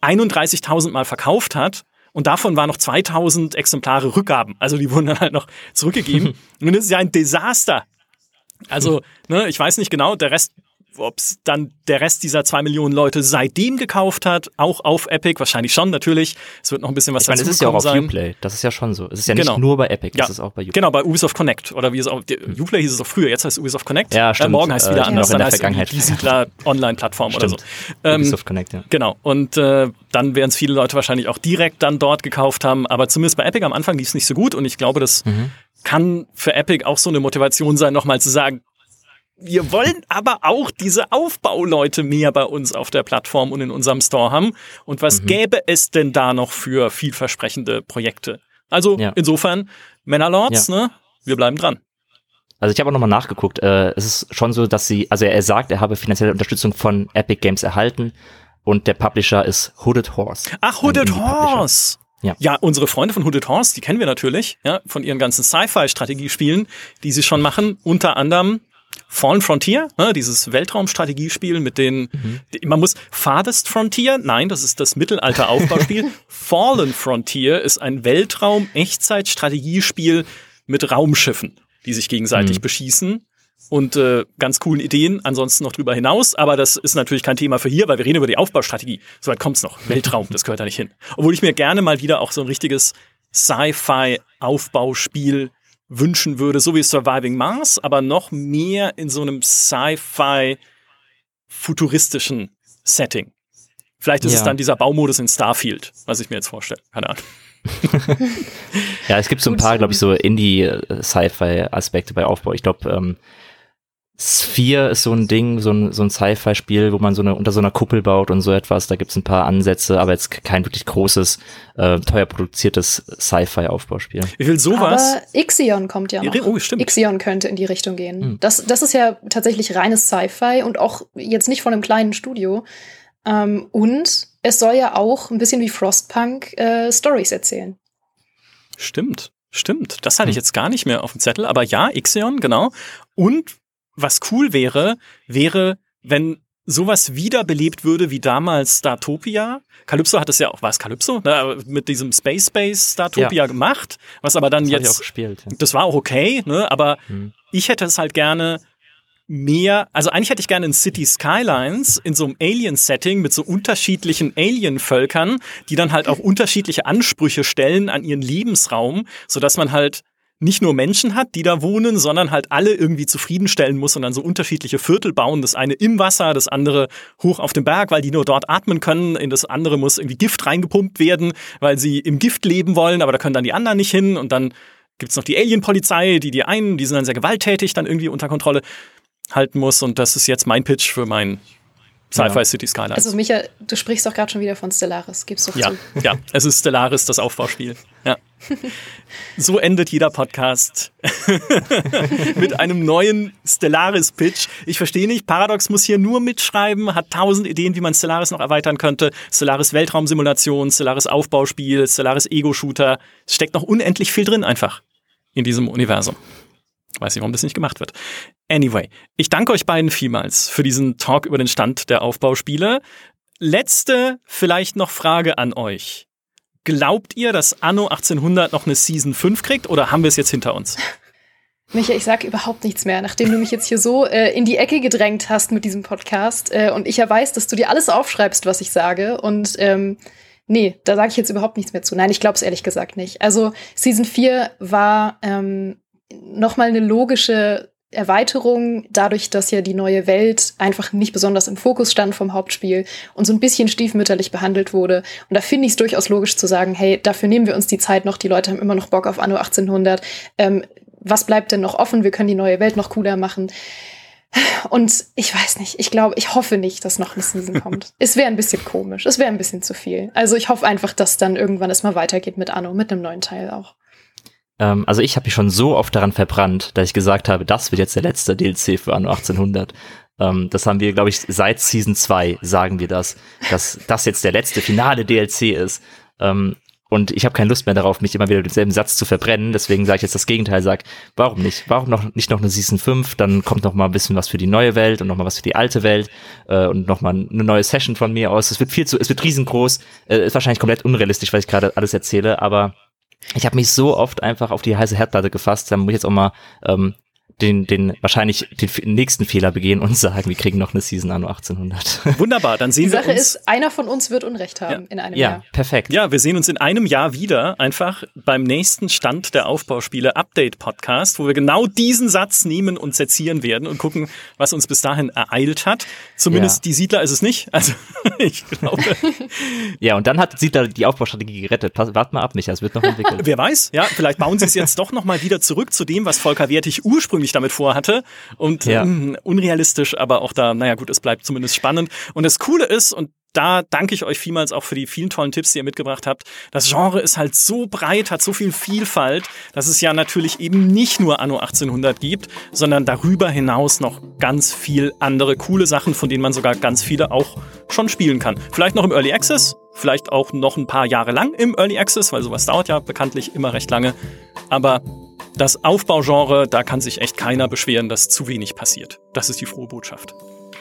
31.000 Mal verkauft hat und davon waren noch 2000 Exemplare Rückgaben. Also die wurden dann halt noch zurückgegeben. und das ist ja ein Desaster. Also, ne, ich weiß nicht genau, der Rest ob es dann der Rest dieser zwei Millionen Leute seitdem gekauft hat, auch auf Epic, wahrscheinlich schon natürlich. Es wird noch ein bisschen was ich meine, dazu es ist ja auch auf sein. Uplay, das ist ja schon so. Es ist ja nicht genau. nur bei Epic, ja. es ist auch bei Uplay. Genau, bei Ubisoft Connect oder wie es auch, hm. Uplay hieß es auch früher, jetzt heißt es Ubisoft Connect. Ja, stimmt. Äh, morgen heißt es wieder äh, anders, dann heißt es die Online-Plattform oder so. Ähm, Ubisoft Connect, ja. Genau, und äh, dann werden es viele Leute wahrscheinlich auch direkt dann dort gekauft haben, aber zumindest bei Epic am Anfang lief es nicht so gut und ich glaube, das mhm. kann für Epic auch so eine Motivation sein, nochmal zu sagen, wir wollen aber auch diese Aufbauleute mehr bei uns auf der Plattform und in unserem Store haben. Und was mhm. gäbe es denn da noch für vielversprechende Projekte? Also ja. insofern, Männerlords, ja. ne? Wir bleiben dran. Also ich habe auch nochmal nachgeguckt. Äh, es ist schon so, dass sie, also er sagt, er habe finanzielle Unterstützung von Epic Games erhalten und der Publisher ist Hooded Horse. Ach, Hooded Horse! Ja. ja, unsere Freunde von Hooded Horse, die kennen wir natürlich, ja, von ihren ganzen Sci-Fi-Strategiespielen, die sie schon machen, unter anderem Fallen Frontier, ne, dieses Weltraumstrategiespiel mit den, mhm. man muss Farthest Frontier, nein, das ist das Mittelalter-Aufbauspiel. Fallen Frontier ist ein Weltraum-Echtzeit-Strategiespiel mit Raumschiffen, die sich gegenseitig mhm. beschießen und äh, ganz coolen Ideen ansonsten noch drüber hinaus. Aber das ist natürlich kein Thema für hier, weil wir reden über die Aufbaustrategie. Soweit kommt's noch. Weltraum, das gehört da nicht hin. Obwohl ich mir gerne mal wieder auch so ein richtiges Sci-Fi-Aufbauspiel wünschen würde, so wie Surviving Mars, aber noch mehr in so einem Sci-Fi futuristischen Setting. Vielleicht ist ja. es dann dieser Baumodus in Starfield, was ich mir jetzt vorstelle. Keine Ahnung. ja, es gibt so ein paar, glaube ich, so Indie-Sci-Fi-Aspekte bei Aufbau. Ich glaube, ähm, Sphere ist so ein Ding, so ein, so ein Sci-Fi-Spiel, wo man so eine unter so einer Kuppel baut und so etwas. Da gibt's ein paar Ansätze, aber jetzt kein wirklich großes, äh, teuer produziertes Sci-Fi-Aufbauspiel. Ich will sowas. Aber Ixion kommt ja noch. Oh, stimmt. Ixion könnte in die Richtung gehen. Hm. Das, das ist ja tatsächlich reines Sci-Fi und auch jetzt nicht von einem kleinen Studio. Ähm, und es soll ja auch ein bisschen wie Frostpunk äh, Stories erzählen. Stimmt. Stimmt, das hatte ich hm. jetzt gar nicht mehr auf dem Zettel, aber ja, Ixion, genau. Und was cool wäre, wäre, wenn sowas wiederbelebt würde wie damals Startopia. Calypso hat es ja auch, war es Calypso? Ne, mit diesem Space Space Startopia ja. gemacht, was aber dann das jetzt. Gespielt, ja. Das war auch okay, ne? Aber hm. ich hätte es halt gerne mehr, also eigentlich hätte ich gerne in City Skylines in so einem Alien-Setting mit so unterschiedlichen Alien-Völkern, die dann halt auch unterschiedliche Ansprüche stellen an ihren Lebensraum, sodass man halt nicht nur Menschen hat, die da wohnen, sondern halt alle irgendwie zufriedenstellen muss und dann so unterschiedliche Viertel bauen. Das eine im Wasser, das andere hoch auf dem Berg, weil die nur dort atmen können. In das andere muss irgendwie Gift reingepumpt werden, weil sie im Gift leben wollen, aber da können dann die anderen nicht hin. Und dann gibt's noch die Alien-Polizei, die die einen, die sind dann sehr gewalttätig, dann irgendwie unter Kontrolle halten muss. Und das ist jetzt mein Pitch für mein Sci-Fi ja. City Skylines. Also Micha, du sprichst doch gerade schon wieder von Stellaris, gibst du ja, zu. Ja, es ist Stellaris, das Aufbauspiel. Ja. so endet jeder Podcast mit einem neuen Stellaris-Pitch. Ich verstehe nicht, Paradox muss hier nur mitschreiben, hat tausend Ideen, wie man Stellaris noch erweitern könnte. Stellaris Weltraumsimulation, Stellaris Aufbauspiel, Stellaris Ego-Shooter. Es steckt noch unendlich viel drin einfach in diesem Universum. Weiß nicht, warum das nicht gemacht wird. Anyway, ich danke euch beiden vielmals für diesen Talk über den Stand der Aufbauspiele. Letzte vielleicht noch Frage an euch. Glaubt ihr, dass Anno 1800 noch eine Season 5 kriegt oder haben wir es jetzt hinter uns? Micha, ich sage überhaupt nichts mehr, nachdem du mich jetzt hier so äh, in die Ecke gedrängt hast mit diesem Podcast äh, und ich ja weiß, dass du dir alles aufschreibst, was ich sage und ähm, nee, da sage ich jetzt überhaupt nichts mehr zu. Nein, ich glaube es ehrlich gesagt nicht. Also Season 4 war ähm, nochmal eine logische Erweiterung, dadurch, dass ja die neue Welt einfach nicht besonders im Fokus stand vom Hauptspiel und so ein bisschen stiefmütterlich behandelt wurde. Und da finde ich es durchaus logisch zu sagen, hey, dafür nehmen wir uns die Zeit noch, die Leute haben immer noch Bock auf Anno 1800. Ähm, was bleibt denn noch offen? Wir können die neue Welt noch cooler machen. Und ich weiß nicht, ich glaube, ich hoffe nicht, dass noch eine Season kommt. es wäre ein bisschen komisch, es wäre ein bisschen zu viel. Also ich hoffe einfach, dass dann irgendwann es mal weitergeht mit Anno, mit einem neuen Teil auch. Ähm, also ich habe mich schon so oft daran verbrannt, dass ich gesagt habe, das wird jetzt der letzte DLC für Anno 1800. Ähm, das haben wir, glaube ich, seit Season 2 sagen wir das, dass das jetzt der letzte finale DLC ist. Ähm, und ich habe keine Lust mehr darauf, mich immer wieder denselben Satz zu verbrennen. Deswegen sage ich jetzt das Gegenteil, sag, warum nicht? Warum noch nicht noch eine Season 5? Dann kommt noch mal ein bisschen was für die neue Welt und noch mal was für die alte Welt äh, und noch mal eine neue Session von mir aus. Es wird viel zu, es wird riesengroß. Äh, ist wahrscheinlich komplett unrealistisch, was ich gerade alles erzähle, aber ich habe mich so oft einfach auf die heiße Herdplatte gefasst, da muss ich jetzt auch mal ähm, den, den wahrscheinlich den nächsten Fehler begehen und sagen, wir kriegen noch eine Season anno 1800. Wunderbar, dann sehen Die wir Sache uns. ist, einer von uns wird Unrecht haben Ja. in einem ja, Jahr. perfekt. Ja, wir sehen uns in einem Jahr wieder, einfach beim nächsten Stand der Aufbauspiele Update Podcast, wo wir genau diesen Satz nehmen und sezieren werden und gucken, was uns bis dahin ereilt hat. Zumindest Ja. die Siedler ist es nicht. Also ich glaube, Ja, und dann hat Siedler die Aufbaustrategie gerettet. Pass, wart mal ab, Micha, es wird noch entwickelt. wer weiß, ja, vielleicht bauen sie es jetzt doch nochmal wieder zurück zu dem, was Volker Wertig ursprünglich damit vorhatte. Und Ja. ähm, unrealistisch, aber auch da, naja gut, es bleibt zumindest spannend. Und das Coole ist, und da danke ich euch vielmals auch für die vielen tollen Tipps, die ihr mitgebracht habt. Das Genre ist halt so breit, hat so viel Vielfalt, dass es ja natürlich eben nicht nur Anno 1800 gibt, sondern darüber hinaus noch ganz viel andere coole Sachen, von denen man sogar ganz viele auch schon spielen kann. Vielleicht noch im Early Access, vielleicht auch noch ein paar Jahre lang im Early Access, weil sowas dauert ja bekanntlich immer recht lange. Aber das Aufbaugenre, da kann sich echt keiner beschweren, dass zu wenig passiert. Das ist die frohe Botschaft.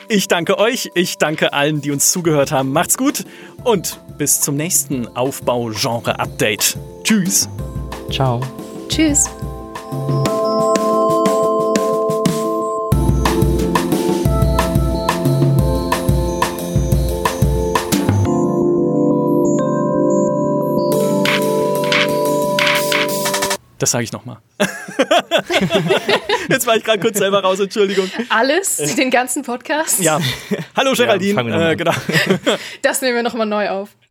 Ich danke euch, ich danke allen, die uns zugehört haben. Macht's gut und bis zum nächsten Aufbaugenre-Update. Tschüss. Ciao. Tschüss. Das sage ich nochmal. Jetzt war ich gerade kurz selber raus, Entschuldigung. Alles, den ganzen Podcast, Ja. Hallo Geraldine. fangen wir noch mal äh, genau. das nehmen wir nochmal neu auf.